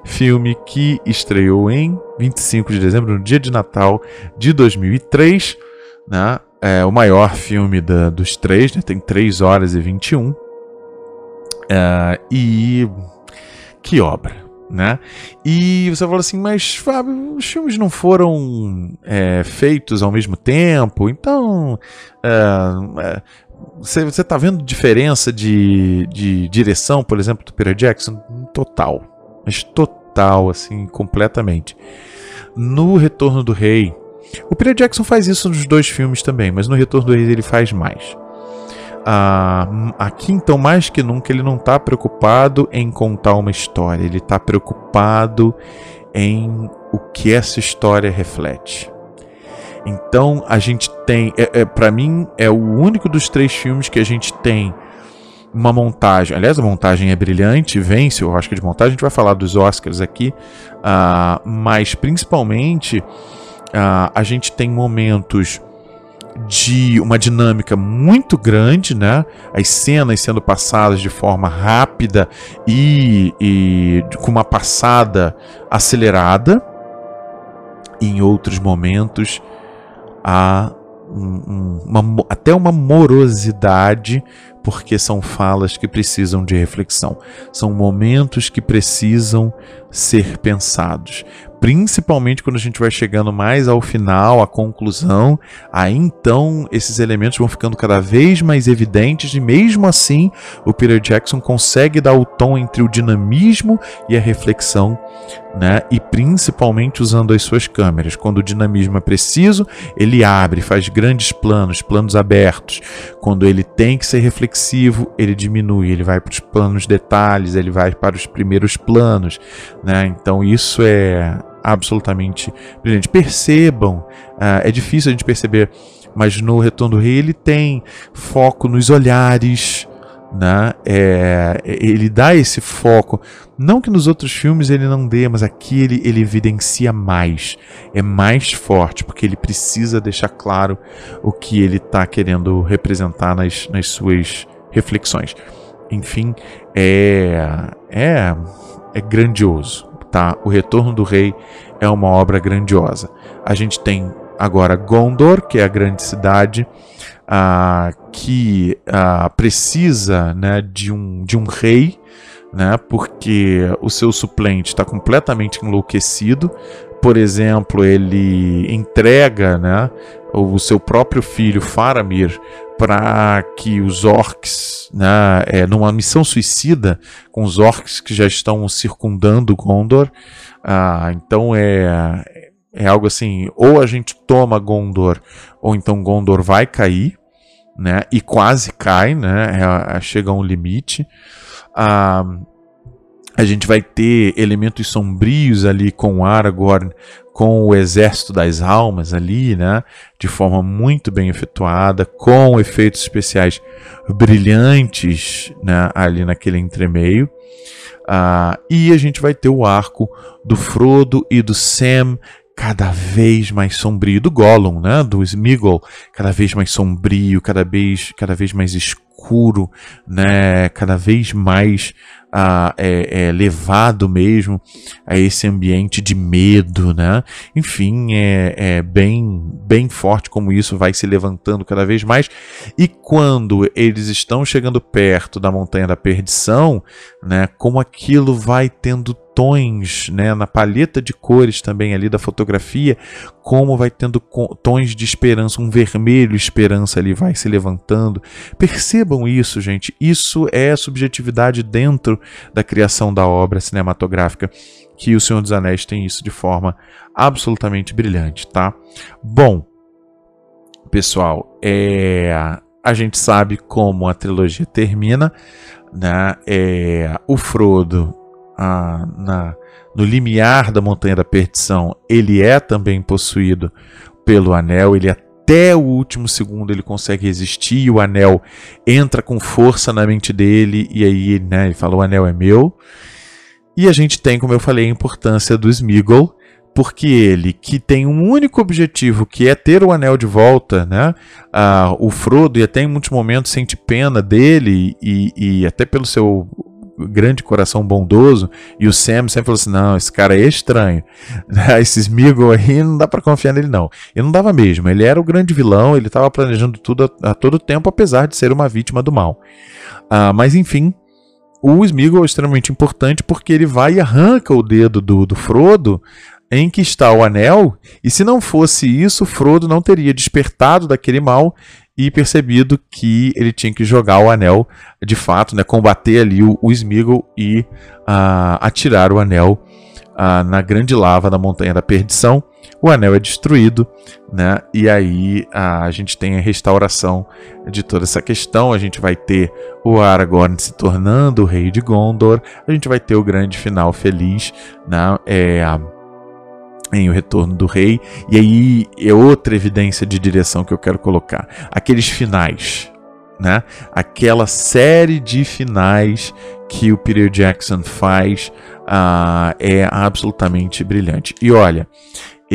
filme que estreou em 25 de dezembro, no dia de Natal de 2003, né? É o maior filme da, dos três, né? tem 3 horas e 21. É, e que obra, né? E você falou assim, mas Fábio, os filmes não foram é, feitos ao mesmo tempo, então é, é, você, você tá vendo diferença de, de direção, por exemplo, do Peter Jackson? Total mas total, assim, completamente. No Retorno do Rei, o Peter Jackson faz isso nos dois filmes também, mas no Retorno do Rei ele faz mais. Ah, aqui, então, mais que nunca, ele não está preocupado em contar uma história, ele está preocupado em o que essa história reflete. Então, a gente tem, é, é para mim, é o único dos três filmes que a gente tem uma montagem. Aliás, a montagem é brilhante, vence o Oscar de montagem. A gente vai falar dos Oscars aqui, uh, mas principalmente uh, a gente tem momentos de uma dinâmica muito grande, né? As cenas sendo passadas de forma rápida e, e com uma passada acelerada. E em outros momentos há um, um, uma, até uma morosidade porque são falas que precisam de reflexão, são momentos que precisam ser pensados. Principalmente quando a gente vai chegando mais ao final, à conclusão, aí então esses elementos vão ficando cada vez mais evidentes e mesmo assim o Peter Jackson consegue dar o tom entre o dinamismo e a reflexão, né? E principalmente usando as suas câmeras. Quando o dinamismo é preciso, ele abre, faz grandes planos, planos abertos. Quando ele tem que ser reflexivo, ele diminui, ele vai para os planos detalhes, ele vai para os primeiros planos, né? Então isso é absolutamente brilhante. Percebam, uh, é difícil a gente perceber, mas no Retorno do Rei ele tem foco nos olhares, né? É, ele dá esse foco. Não que nos outros filmes ele não dê, mas aqui ele, ele evidencia mais. É mais forte, porque ele precisa deixar claro o que ele está querendo representar nas, nas suas reflexões. Enfim, é, é, é grandioso. Tá? O Retorno do Rei é uma obra grandiosa. A gente tem agora Gondor, que é a grande cidade, uh, que precisa né, de, um, de um rei, né, porque o seu suplente está completamente enlouquecido. Por exemplo, ele entrega né, o seu próprio filho Faramir para que os orcs, né, é, numa missão suicida com os orcs que já estão circundando Gondor. Ah, então é, é algo assim: ou a gente toma Gondor, ou então Gondor vai cair, né? E quase cai, né? É, é chega a um limite. Ah, a gente vai ter elementos sombrios ali com Aragorn, com o exército das almas ali, né? De forma muito bem efetuada, com efeitos especiais brilhantes, né? Ali naquele entremeio. Uh, e a gente vai ter o arco do Frodo e do Sam cada vez mais sombrio do Gollum, né, do Smeagol, cada vez mais sombrio, cada vez cada vez mais escuro, né, cada vez mais ah, é, é, levado mesmo a esse ambiente de medo, né? Enfim, é, é bem, bem forte como isso vai se levantando cada vez mais. E quando eles estão chegando perto da Montanha da Perdição, né? Como aquilo vai tendo tons, né, na paleta de cores também ali da fotografia, como vai tendo tons de esperança, um vermelho esperança ali vai se levantando. Percebam isso, gente. Isso é subjetividade dentro da criação da obra cinematográfica, que o Senhor dos Anéis tem isso de forma absolutamente brilhante, tá? Bom, pessoal, é a gente sabe como a trilogia termina, né? É, o Frodo a, na, no limiar da Montanha da Perdição, ele é também possuído pelo anel, ele até o último segundo ele consegue resistir e o anel entra com força na mente dele e aí né, ele fala o anel é meu. E a gente tem, como eu falei, a importância do Smeagol, porque ele, que tem um único objetivo, que é ter o anel de volta, né? Ah, o Frodo, e até em muitos momentos sente pena dele, e, e até pelo seu grande coração bondoso, e o Sam sempre falou assim: não, esse cara é estranho. Esse Smeagol aí não dá para confiar nele, não. E não dava mesmo. Ele era o grande vilão, ele estava planejando tudo a, a, todo tempo, apesar de ser uma vítima do mal. Ah, mas enfim, o Smeagol é extremamente importante porque ele vai e arranca o dedo do, do Frodo em que está o anel, e se não fosse isso, Frodo não teria despertado daquele mal e percebido que ele tinha que jogar o anel de fato, né, combater ali o, o Smeagol e uh, atirar o anel uh, na grande lava da Montanha da Perdição. O anel é destruído, né? E aí uh, a gente tem a restauração de toda essa questão. A gente vai ter o Aragorn se tornando o rei de Gondor. A gente vai ter o grande final feliz, né? É, em O Retorno do Rei. E aí é outra evidência de direção que eu quero colocar. Aqueles finais, né? Aquela série de finais que o Peter Jackson faz uh, é absolutamente brilhante. E olha,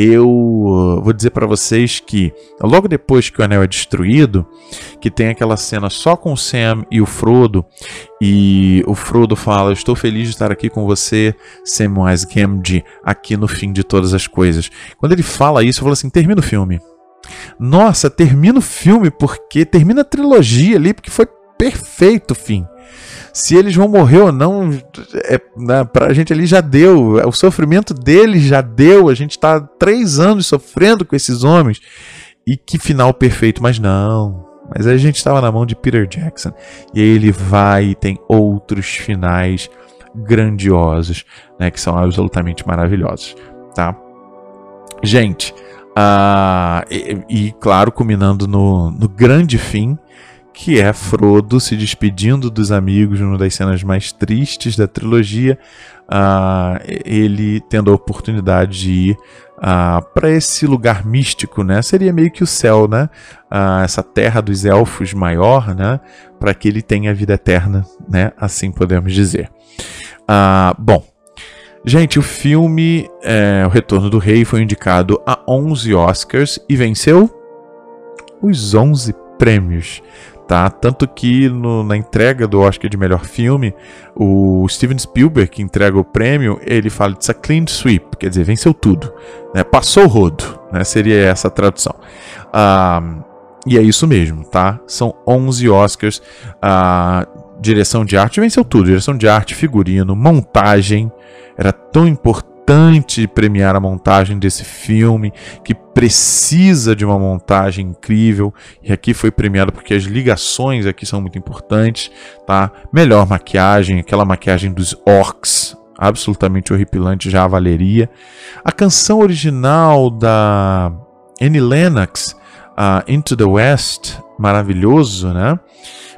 eu uh, vou dizer para vocês que logo depois que o anel é destruído, que tem aquela cena só com o Sam e o Frodo, e o Frodo fala: "Estou feliz de estar aqui com você, Samwise Gamgee, aqui no fim de todas as coisas". Quando ele fala isso, eu falo assim: "Termina o filme". Nossa, termina o filme porque termina a trilogia ali, porque foi perfeito fim. Se eles vão morrer ou não, é, né, pra gente ali já deu. O sofrimento deles já deu. A gente está três anos sofrendo com esses homens. E que final perfeito, mas não. Mas a gente estava na mão de Peter Jackson. E aí ele vai e tem outros finais grandiosos, né, que são absolutamente maravilhosos, tá? Gente, uh, e, e, claro, culminando no, no grande fim, que é Frodo se despedindo dos amigos numa das cenas mais tristes da trilogia, uh, ele tendo a oportunidade de ir uh, para esse lugar místico, né? Seria meio que o céu, né? Uh, essa terra dos elfos maior, né? Para que ele tenha vida eterna, né? Assim podemos dizer. bom, gente, o filme é, O Retorno do Rei foi indicado a 11 Oscars e venceu os 11 prêmios tá? Tanto que no, na entrega do Oscar de melhor filme, o Steven Spielberg, que entrega o prêmio, ele fala It's a clean sweep, quer dizer, venceu tudo, né? Passou o rodo, né? Seria essa a tradução. Ah, e é isso mesmo, tá? São 11 Oscars. Ah, direção de arte venceu tudo, direção de arte, figurino, montagem. Era tão importante importante premiar a montagem desse filme, que precisa de uma montagem incrível, e aqui foi premiado porque as ligações aqui são muito importantes, tá? Melhor maquiagem, aquela maquiagem dos orcs, absolutamente horripilante, já valeria. A canção original da Annie Lennox, uh, Into the West, maravilhoso, né?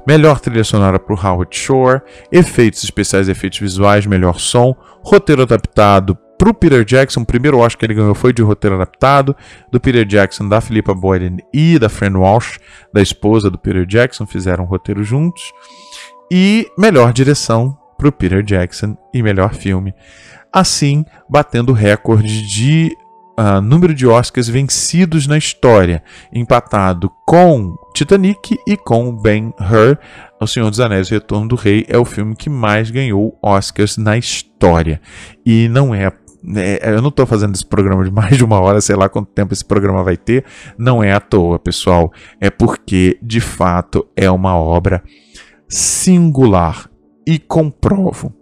Melhor trilha sonora para o Howard Shore, efeitos especiais, efeitos visuais, melhor som, roteiro adaptado pro Peter Jackson, o primeiro Oscar que ele ganhou foi de roteiro adaptado, do Peter Jackson, da Philippa Boyden e da Fran Walsh, da esposa do Peter Jackson, fizeram um roteiro juntos. E melhor direção pro Peter Jackson e melhor filme. Assim, batendo recorde de uh, número de Oscars vencidos na história, empatado com Titanic e com Ben-Hur. O Senhor dos Anéis, o Retorno do Rei, é o filme que mais ganhou Oscars na história. E não é é, eu não estou fazendo esse programa de mais de uma hora, sei lá quanto tempo esse programa vai ter. Não é à toa, pessoal. É porque, de fato, é uma obra singular. E comprovo.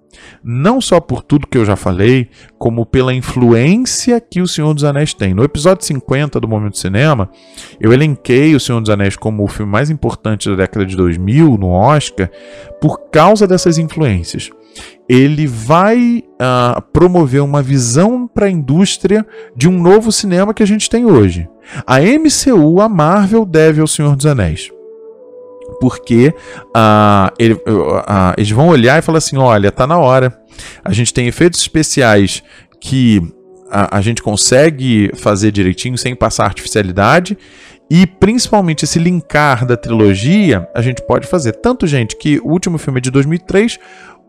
Não só por tudo que eu já falei, como pela influência que o Senhor dos Anéis tem. No episódio 50 do Momento Cinema, eu elenquei o Senhor dos Anéis como o filme mais importante da década de 2000 no Oscar por causa dessas influências ele vai uh, promover uma visão para a indústria de um novo cinema que a gente tem hoje. A MCU, a Marvel, deve ao Senhor dos Anéis. Porque uh, ele, uh, eles vão olhar e falar assim: olha, tá na hora. A gente tem efeitos especiais que a, a gente consegue fazer direitinho sem passar artificialidade. E principalmente esse linkar da trilogia, a gente pode fazer. Tanto, gente, que o último filme é de 2003,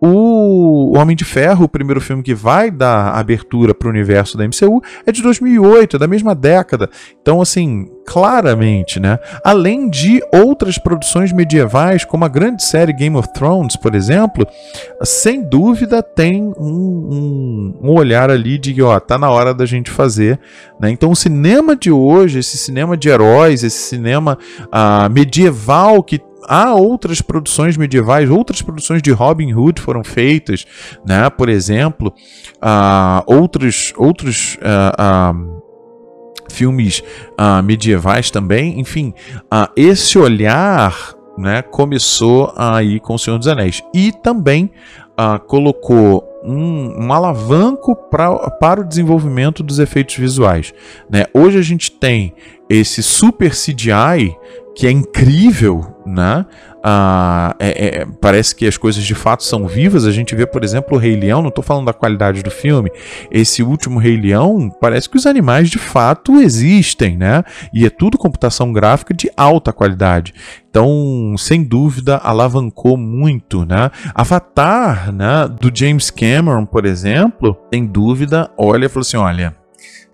o Homem de Ferro, o primeiro filme que vai dar abertura para o universo da MCU, é de 2008, é da mesma década. Então, assim, claramente, né? Além de outras produções medievais, como a grande série Game of Thrones, por exemplo, sem dúvida tem um, um, um olhar ali de, ó, tá na hora da gente fazer, né? Então, o cinema de hoje, esse cinema de heróis, esse cinema uh, medieval que há outras produções medievais, outras produções de Robin Hood foram feitas, né? Por exemplo, uh, outros outros uh, uh, filmes medievais também. Enfim, esse olhar, né? Começou aí com o Senhor dos Anéis e também colocou um, um alavanco pra, para o desenvolvimento dos efeitos visuais. Né? Hoje a gente tem esse super CGI que é incrível, né? Ah, é, é, parece que as coisas de fato são vivas. A gente vê, por exemplo, o Rei Leão. Não estou falando da qualidade do filme. Esse último Rei Leão, parece que os animais de fato existem, né? E é tudo computação gráfica de alta qualidade. Então, sem dúvida, alavancou muito, né? Avatar, né? Do James Cameron, por exemplo, sem dúvida, olha, falou assim, olha,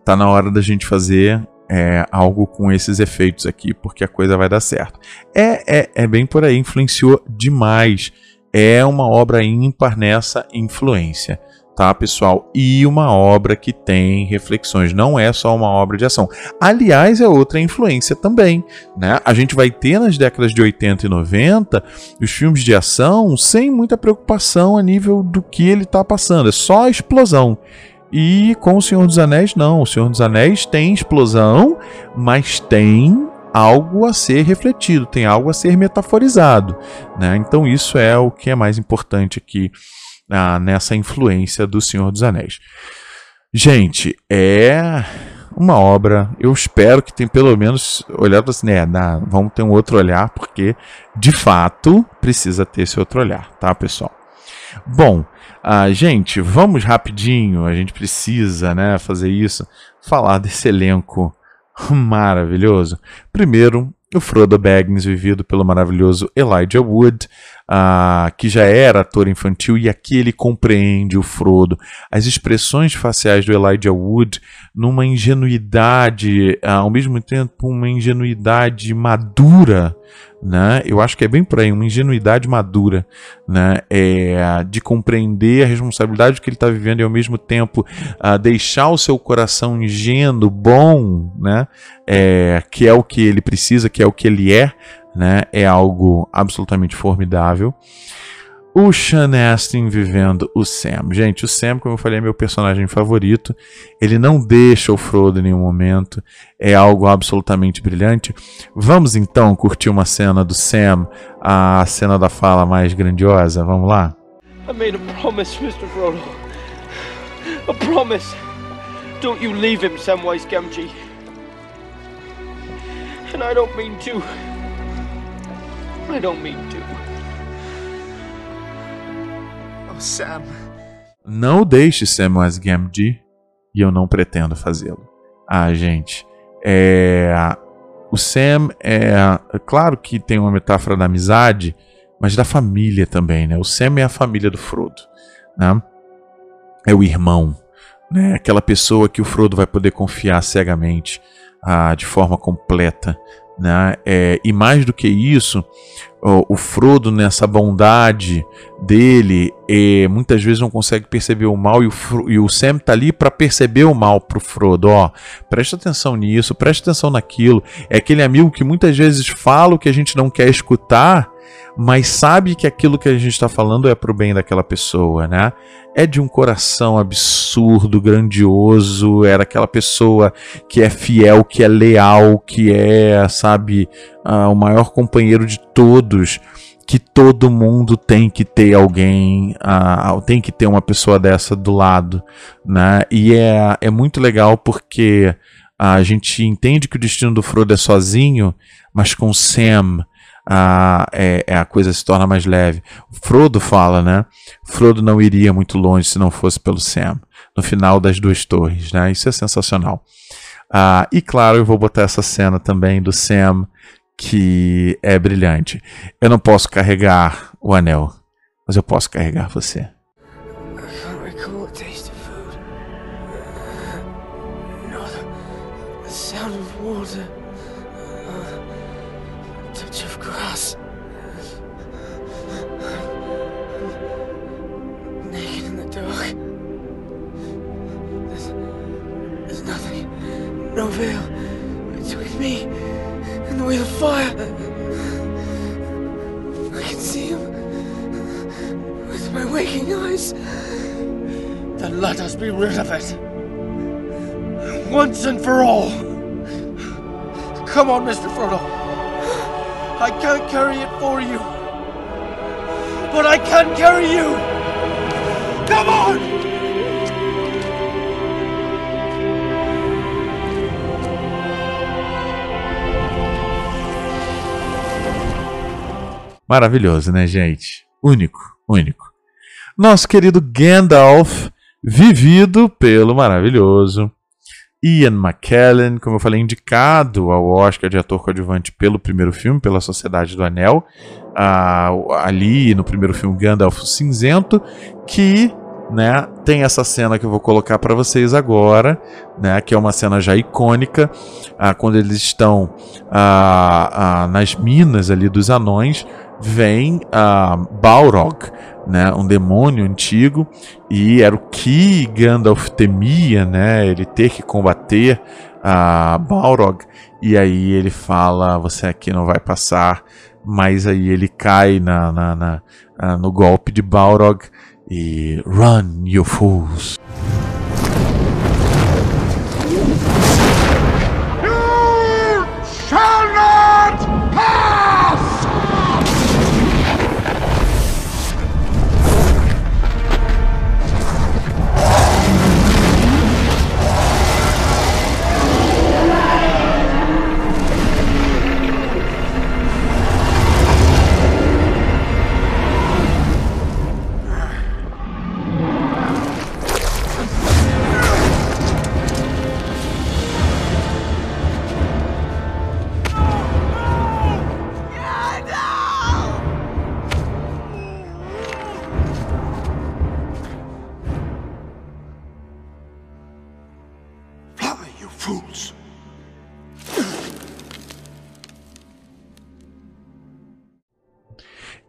tá na hora da gente fazer é, algo com esses efeitos aqui, porque a coisa vai dar certo. É, é, é bem por aí, influenciou demais. É uma obra ímpar nessa influência. tá, pessoal? E uma obra que tem reflexões, não é só uma obra de ação. Aliás, é outra influência também, né? A gente vai ter nas décadas de 80 e 90 os filmes de ação sem muita preocupação a nível do que ele está passando, é só explosão. E com o Senhor dos Anéis, não. O Senhor dos Anéis tem explosão, mas tem algo a ser refletido, tem algo a ser metaforizado. Né? Então, isso é o que é mais importante aqui ah, nessa influência do Senhor dos Anéis. Gente, é uma obra. Eu espero que tenha pelo menos olhado assim, né? Na, vamos ter um outro olhar, porque de fato precisa ter esse outro olhar, tá, pessoal? Bom, ah, gente, vamos rapidinho. A gente precisa, né, fazer isso. Falar desse elenco maravilhoso. Primeiro, o Frodo Baggins, vivido pelo maravilhoso Elijah Wood, uh, que já era ator infantil, e aqui ele compreende o Frodo. As expressões faciais do Elijah Wood, numa ingenuidade, ao mesmo tempo, uma ingenuidade madura, né? Eu acho que é bem por aí, uma ingenuidade madura, né? É, de compreender a responsabilidade que ele está vivendo e ao mesmo tempo uh, deixar o seu coração ingênuo, bom, né? É, que é o que ele precisa, que é o que ele é, né? É algo absolutamente formidável. O Sean Astin vivendo o Sam. Gente, o Sam, como eu falei, é meu personagem favorito. Ele não deixa o Frodo em nenhum momento. É algo absolutamente brilhante. Vamos então curtir uma cena do Sam, a cena da fala mais grandiosa. Vamos lá? I made a promise, Mr. Frodo. A promise. Don't you leave him, Samwise Gamgee. And I don't mean to. I don't mean to. Oh, Sam. Não deixe Gamgee e eu não pretendo fazê-lo. Ah, gente, é o Sam é, é claro que tem uma metáfora da amizade, mas da família também, né? O Sam é a família do Frodo, né? É o irmão, né? Aquela pessoa que o Frodo vai poder confiar cegamente, ah, de forma completa, né? É, e mais do que isso, o, o Frodo, nessa bondade dele, é, muitas vezes não consegue perceber o mal e o, e o Sam tá ali para perceber o mal pro Frodo. Ó, presta atenção nisso, presta atenção naquilo. É aquele amigo que muitas vezes fala o que a gente não quer escutar mas sabe que aquilo que a gente está falando é para o bem daquela pessoa, né? É de um coração absurdo, grandioso, era aquela pessoa que é fiel, que é leal, que é, sabe, uh, o maior companheiro de todos que todo mundo tem que ter alguém, uh, tem que ter uma pessoa dessa do lado, né? E é, é muito legal porque a gente entende que o destino do Frodo é sozinho, mas com Sam a, é, é, a coisa se torna mais leve. Frodo fala, né? Frodo não iria muito longe se não fosse pelo Sam, no final das duas torres, né? Isso é sensacional. Ah, e claro, eu vou botar essa cena também do Sam, que é brilhante. Eu não posso carregar o anel, mas eu posso carregar você. The of fire. I can see him with my waking eyes. Then let us be rid of it. Once and for all. Come on, Mr. Frodo. I can't carry it for you. But I can carry you. Come on! Maravilhoso, né, gente? Único, único. Nosso querido Gandalf, vivido pelo maravilhoso Ian McKellen, como eu falei, indicado ao Oscar de ator coadjuvante pelo primeiro filme, pela Sociedade do Anel, uh, ali no primeiro filme Gandalf Cinzento, que né, tem essa cena que eu vou colocar para vocês agora, né, que é uma cena já icônica, uh, quando eles estão uh, nas minas ali dos anões, vem uh, Balrog, né, um demônio antigo, e era o que Gandalf temia, né, ele ter que combater a Balrog, e aí ele fala, você aqui não vai passar, mas aí ele cai na, na, na no golpe de Balrog, e Run, you fools!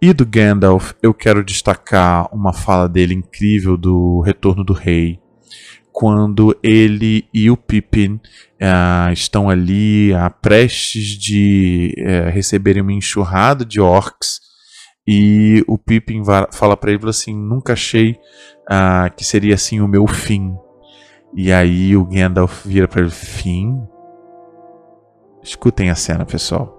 E do Gandalf, eu quero destacar uma fala dele incrível do Retorno do Rei, quando ele e o Pippin uh, estão ali uh, prestes de uh, receberem uma enxurrada de orcs e o Pippin fala para ele assim: Nunca achei ah, que seria assim o meu fim. E aí o Gandalf vira para ele: Fim? Escutem a cena, pessoal.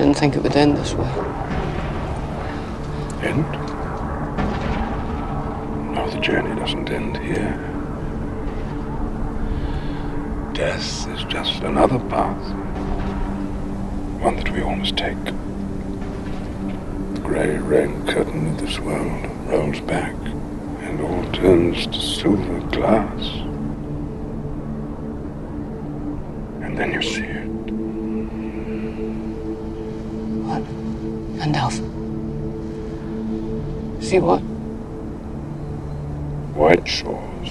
Didn't think it would end this way. End? No, the journey doesn't end here. Death is just another path. One that we all must take. The grey rain curtain of this world rolls back and all turns to silver glass. And then you see it. Gandalf. See what? White shores.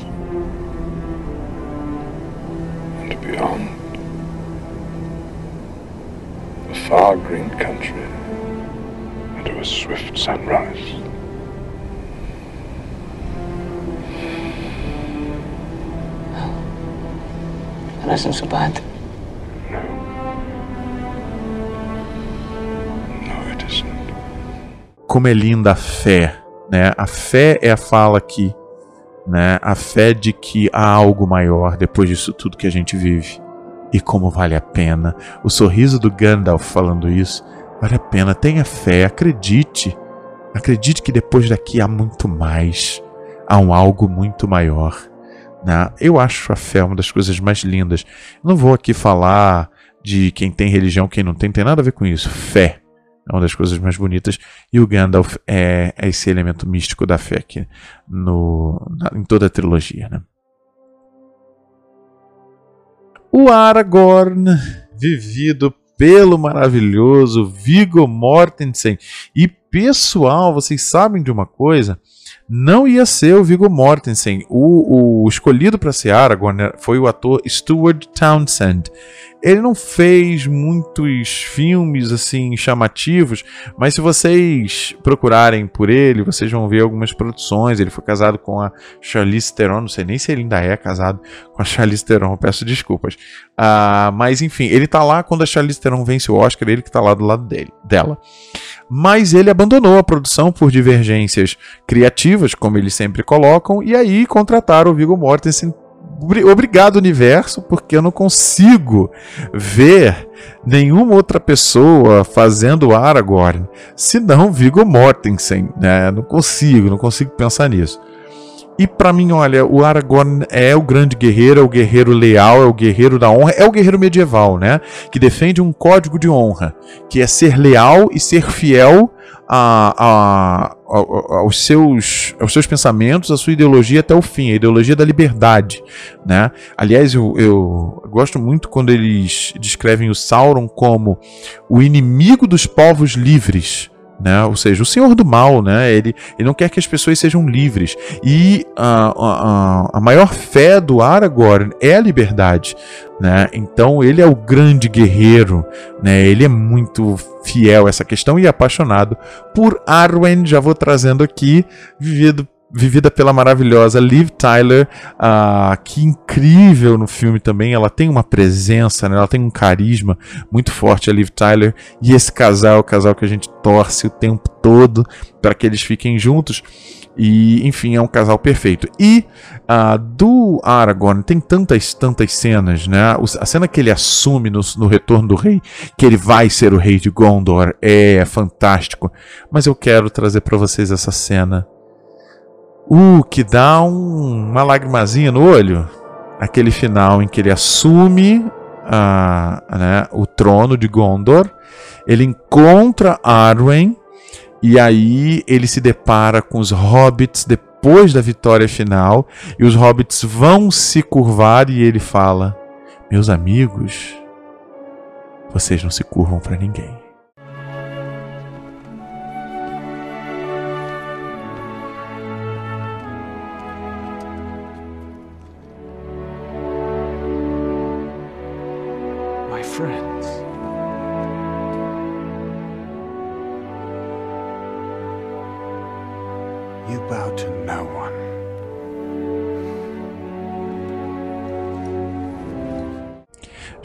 And beyond. A far green country under a swift sunrise. Oh. That isn't so bad. Como é linda a fé, né? A fé é a fala aqui, né? A fé de que há algo maior depois disso tudo que a gente vive. E como vale a pena. O sorriso do Gandalf falando isso, vale a pena. Tenha fé, acredite. Acredite que depois daqui há muito mais. Há um algo muito maior. Né? Eu acho a fé uma das coisas mais lindas. Não vou aqui falar de quem tem religião, quem não tem, tem nada a ver com isso. Fé é uma das coisas mais bonitas. E o Gandalf é, é esse elemento místico da fé aqui no, na, em toda a trilogia. Né? O Aragorn, vivido pelo maravilhoso Viggo Mortensen. E pessoal, vocês sabem de uma coisa? Não ia ser o Viggo Mortensen. O, o escolhido para ser Aragorn foi o ator Stuart Townsend. Ele não fez muitos filmes assim chamativos, mas se vocês procurarem por ele, vocês vão ver algumas produções. Ele foi casado com a Charlize Theron, não sei nem se ele ainda é casado com a Charlize Theron, peço desculpas. Uh, mas enfim, ele tá lá quando a Charlize Theron vence o Oscar, ele que tá lá do lado dele, dela mas ele abandonou a produção por divergências criativas, como eles sempre colocam, e aí contrataram o Viggo Mortensen. Obrigado, universo, porque eu não consigo ver nenhuma outra pessoa fazendo Aragorn senão Viggo Mortensen. Né? Não consigo, não consigo pensar nisso. E para mim, olha, o Aragorn é o grande guerreiro, é o guerreiro leal, é o guerreiro da honra, é o guerreiro medieval, né? Que defende um código de honra, que é ser leal e ser fiel a, a, a, aos, seus, aos seus pensamentos, à sua ideologia até o fim, a ideologia da liberdade, né? Aliás, eu, eu gosto muito quando eles descrevem o Sauron como o inimigo dos povos livres, né? Ou seja, o senhor do mal, né? Ele, ele não quer que as pessoas sejam livres. E a, a, a maior fé do Aragorn é a liberdade, né? Então ele é o grande guerreiro, né? Ele é muito fiel a essa questão e apaixonado por Arwen. Já vou trazendo aqui, vivido vivida pela maravilhosa Liv Tyler, uh, que incrível no filme também. Ela tem uma presença, né? ela tem um carisma muito forte, a Liv Tyler. E esse casal, o casal que a gente torce o tempo todo para que eles fiquem juntos. E, enfim, é um casal perfeito. E do Aragorn tem tantas, tantas cenas, né? A cena que ele assume no, no Retorno do Rei, que ele vai ser o rei de Gondor, é fantástico. Mas eu quero trazer para vocês essa cena Uh, que dá um, uma lagrimazinha no olho. Aquele final em que ele assume né, o trono de Gondor, ele encontra Arwen e aí ele se depara com os hobbits depois da vitória final e os hobbits vão se curvar e ele fala: Meus amigos, vocês não se curvam para ninguém.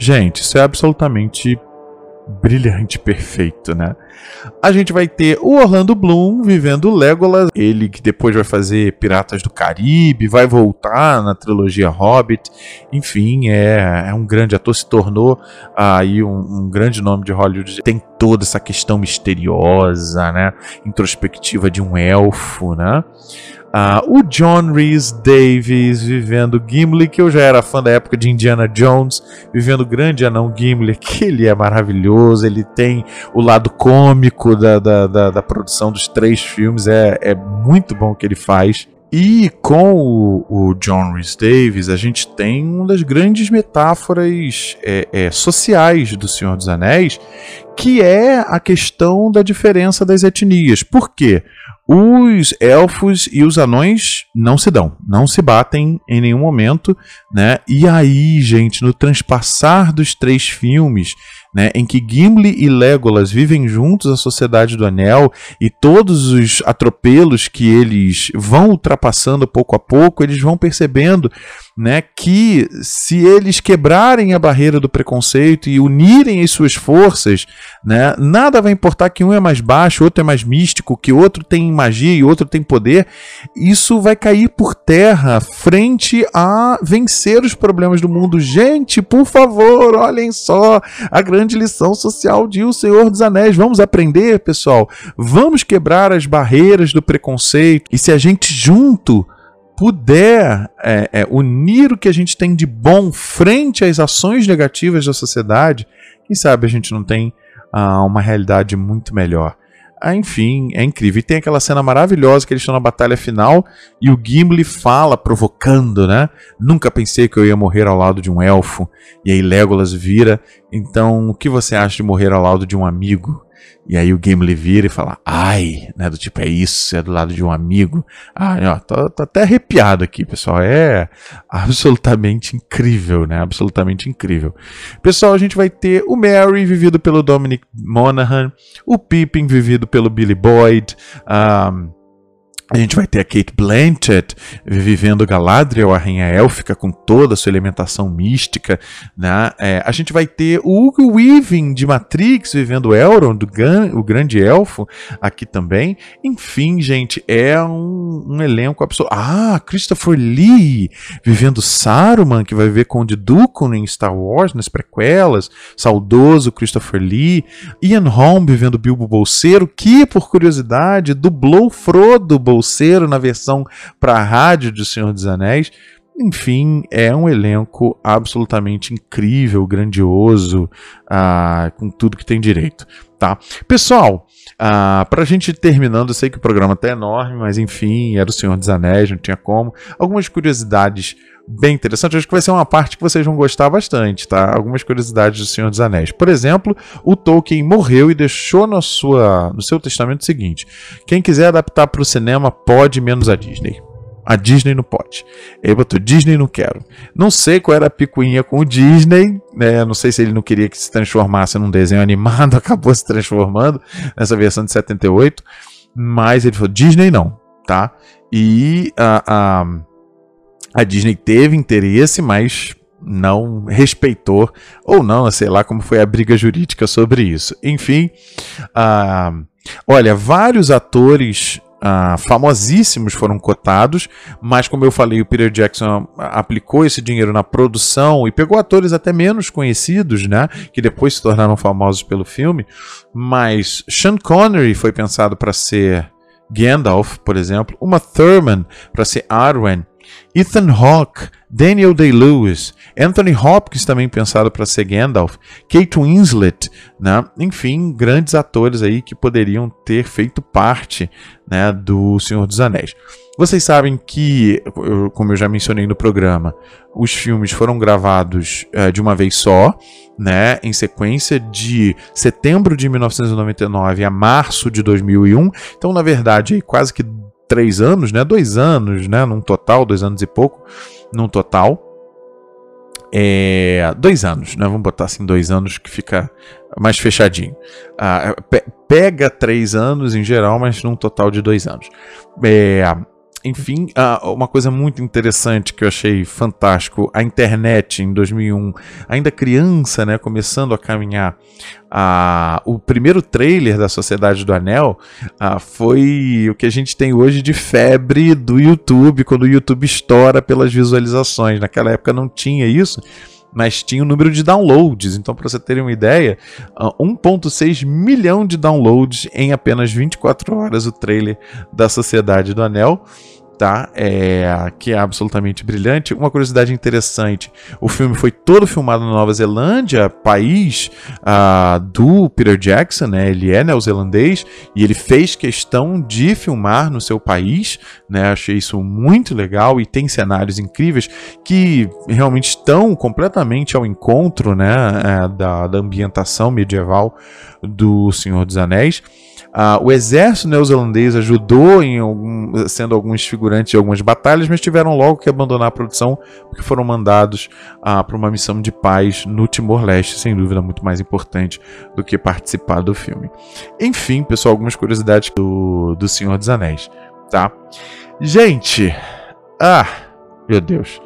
Gente, isso é absolutamente brilhante, perfeito, né? A gente vai ter o Orlando Bloom vivendo Legolas, ele que depois vai fazer Piratas do Caribe, vai voltar na trilogia Hobbit, enfim, é, é um grande ator, se tornou aí um, um, grande nome de Hollywood. Tem toda essa questão misteriosa, né? Introspectiva de um elfo, né? Uh, o John Rhys Davis vivendo Gimli, que eu já era fã da época de Indiana Jones, vivendo o grande anão Gimli, que ele é maravilhoso, ele tem o lado cômico da, da, da, da produção dos três filmes, é, é muito bom o que ele faz. E com o, o, John Rhys Davis, a gente tem uma das grandes metáforas é, é, sociais do Senhor dos Anéis, que é a questão da diferença das etnias. Por quê? Os elfos e os anões não se dão, não se batem em nenhum momento, né? E aí, gente, no transpassar dos três filmes, né, em que Gimli e Legolas vivem juntos a Sociedade do Anel e todos os atropelos que eles vão ultrapassando pouco a pouco, eles vão percebendo né, que se eles quebrarem a barreira do preconceito e unirem as suas forças, né, nada vai importar que um é mais baixo, outro é mais místico, que outro tem magia e outro tem poder, isso vai cair por terra frente a vencer os problemas do mundo. Gente, por favor, olhem só a grande lição social de O Senhor dos Anéis. Vamos aprender, pessoal. Vamos quebrar as barreiras do preconceito e se a gente junto puder é, é, unir o que a gente tem de bom frente às ações negativas da sociedade, quem sabe a gente não tem ah, uma realidade muito melhor. Ah, enfim, é incrível. E tem aquela cena maravilhosa que eles estão na batalha final e o Gimli fala, provocando, né? Nunca pensei que eu ia morrer ao lado de um elfo. E aí Legolas vira. Então, o que você acha de morrer ao lado de um amigo? E aí o Gimli vira e fala, ai, né? Do tipo, é isso, é do lado de um amigo. Ah, ó, tô, tô até arrepiado aqui, pessoal. É absolutamente incrível, né? Absolutamente incrível. Pessoal, a gente vai ter o Mary, vivido pelo Dominic Monaghan, o Pippin, vivido pelo Billy Boyd, um, a gente vai ter a Kate Blanchett vivendo Galadriel, a rainha élfica, com toda a sua elementação mística. Né? É, a gente vai ter o Hugo Weaving de Matrix vivendo Elrond, o grande elfo, aqui também. Enfim, gente, é um, um elenco absoluto. Ah, Christopher Lee vivendo Saruman, que vai viver Conde Dooku em Star Wars, nas prequelas. Saudoso Christopher Lee. Ian Holm vivendo Bilbo Bolseiro, que, por curiosidade, dublou Frodo Bolseiro bolseiro na versão para rádio de Senhor dos Anéis. Enfim, é um elenco absolutamente incrível, grandioso, ah, com tudo que tem direito. Tá? Pessoal, ah, pra gente ir terminando, eu sei que o programa tá enorme, mas enfim, era o Senhor dos Anéis, não tinha como. Algumas curiosidades bem interessantes, acho que vai ser uma parte que vocês vão gostar bastante, tá? Algumas curiosidades do Senhor dos Anéis. Por exemplo, o Tolkien morreu e deixou na sua, no seu testamento o seguinte: quem quiser adaptar para o cinema pode, menos a Disney. A Disney não pode. Ele botou Disney não quero. Não sei qual era a picuinha com o Disney, né? Não sei se ele não queria que se transformasse num desenho animado, acabou se transformando nessa versão de 78. Mas ele falou: Disney não, tá? E a, a, a Disney teve interesse, mas não respeitou, ou não, sei lá como foi a briga jurídica sobre isso. Enfim, uh, olha, vários atores Uh, famosíssimos foram cotados, mas como eu falei, o Peter Jackson aplicou esse dinheiro na produção e pegou atores até menos conhecidos, né, que depois se tornaram famosos pelo filme. Mas Sean Connery foi pensado para ser Gandalf, por exemplo, Uma Thurman para ser Arwen, Ethan Hawke, Daniel Day-Lewis, Anthony Hopkins também pensado para ser Gandalf, Kate Winslet, né? enfim, grandes atores aí que poderiam ter feito parte né, do Senhor dos Anéis. Vocês sabem que, como eu já mencionei no programa, os filmes foram gravados uh, de uma vez só, né, em sequência de setembro de 1999 a março de 2001. Então, na verdade, quase que três anos, né? Dois anos, né? Num total, dois anos e pouco, num total. É, dois anos, né? Vamos botar assim dois anos que fica mais fechadinho. Ah, pega três anos em geral, mas num total de dois anos. É, enfim, uma coisa muito interessante que eu achei fantástico, a internet em 2001, ainda criança, né, começando a caminhar, a, o primeiro trailer da Sociedade do Anel a, foi o que a gente tem hoje de febre do YouTube, quando o YouTube estoura pelas visualizações. Naquela época não tinha isso mas tinha o número de downloads. Então, para você terem uma ideia, 1,6 milhão de downloads em apenas 24 horas o trailer da Sociedade do Anel tá? É, que é absolutamente brilhante. Uma curiosidade interessante: o filme foi todo filmado na Nova Zelândia, país uh, do Peter Jackson, né? Ele é neozelandês e ele fez questão de filmar no seu país, né? Achei isso muito legal e tem cenários incríveis que realmente estão completamente ao encontro, né? É, da, da ambientação medieval do Senhor dos Anéis. Uh, o exército neozelandês ajudou em algum, sendo alguns figurantes de algumas batalhas, mas tiveram logo que abandonar a produção porque foram mandados uh, para uma missão de paz no Timor-Leste, sem dúvida muito mais importante do que participar do filme. Enfim, pessoal, algumas curiosidades do, do Senhor dos Anéis, tá? Gente, ah, meu Deus.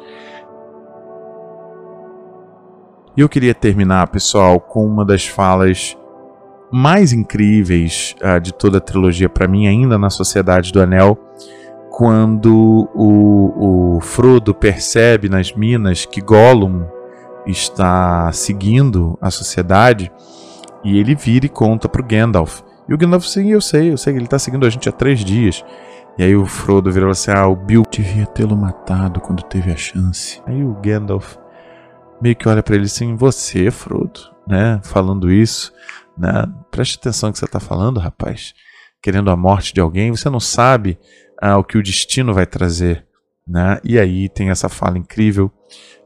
E eu queria terminar, pessoal, com uma das falas mais incríveis uh, de toda a trilogia para mim, ainda na Sociedade do Anel, quando o, o Frodo percebe nas minas que Gollum está seguindo a sociedade e ele vira e conta para o Gandalf. E o Gandalf, sim, eu sei, eu sei que ele está seguindo a gente há três dias. E aí o Frodo virou assim: Ah, o Bill devia tê-lo matado quando teve a chance. Aí o Gandalf meio que olha para ele assim: Você, Frodo, né? Falando isso. Né? Preste atenção no que você está falando, rapaz. Querendo a morte de alguém, você não sabe ah, o que o destino vai trazer. Né? E aí tem essa fala incrível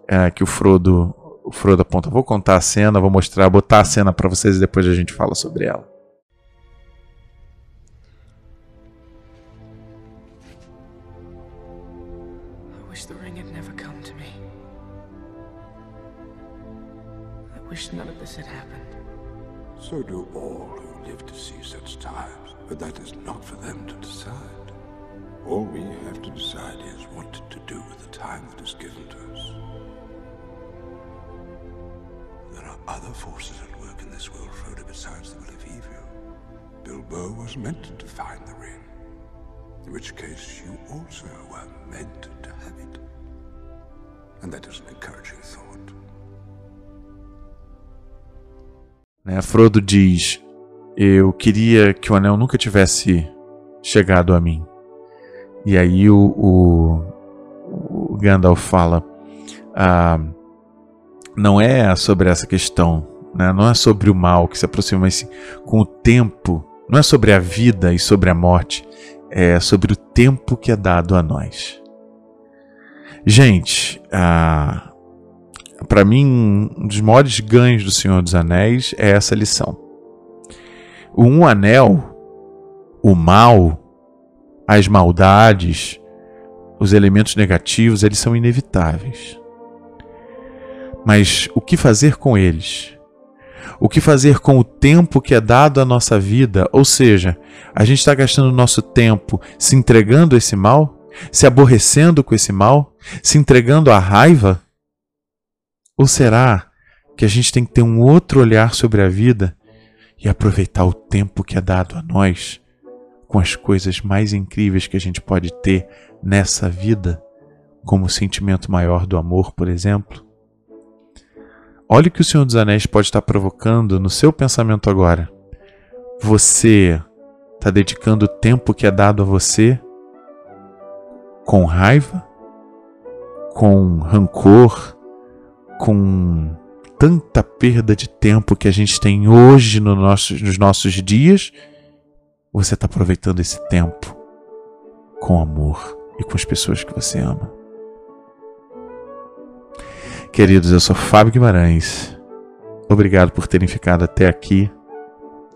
ah, que o Frodo, o Frodo aponta. Vou contar a cena, vou mostrar, botar a cena para vocês e depois a gente fala sobre ela. wish none of this had happened. So do all who live to see such times, but that is All we have to decide is what to do with the time that is given to us. There are other forces at work in this world, Frodo, besides the will of evil. Bilbo was meant to find the ring, in which case you also were meant to have it. And that is an encouraging thought. Né? Frodo diz: Eu queria que o anel nunca tivesse chegado a mim. E aí o, o, o Gandalf fala: ah, Não é sobre essa questão né? não é sobre o mal que se aproxima, mas com o tempo. Não é sobre a vida e sobre a morte, é sobre o tempo que é dado a nós. Gente, ah, para mim, um dos maiores ganhos do Senhor dos Anéis é essa lição. O um anel, o mal, as maldades, os elementos negativos, eles são inevitáveis. Mas o que fazer com eles? O que fazer com o tempo que é dado à nossa vida? Ou seja, a gente está gastando nosso tempo se entregando a esse mal? Se aborrecendo com esse mal? Se entregando à raiva? Ou será que a gente tem que ter um outro olhar sobre a vida e aproveitar o tempo que é dado a nós com as coisas mais incríveis que a gente pode ter nessa vida, como o sentimento maior do amor, por exemplo? Olhe o que o Senhor dos Anéis pode estar provocando no seu pensamento agora. Você está dedicando o tempo que é dado a você com raiva, com rancor, com tanta perda de tempo que a gente tem hoje no nosso, nos nossos dias? Você está aproveitando esse tempo com amor e com as pessoas que você ama? Queridos, eu sou Fábio Guimarães. Obrigado por terem ficado até aqui.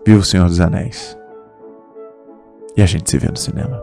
Viva o Senhor dos Anéis. E a gente se vê no cinema.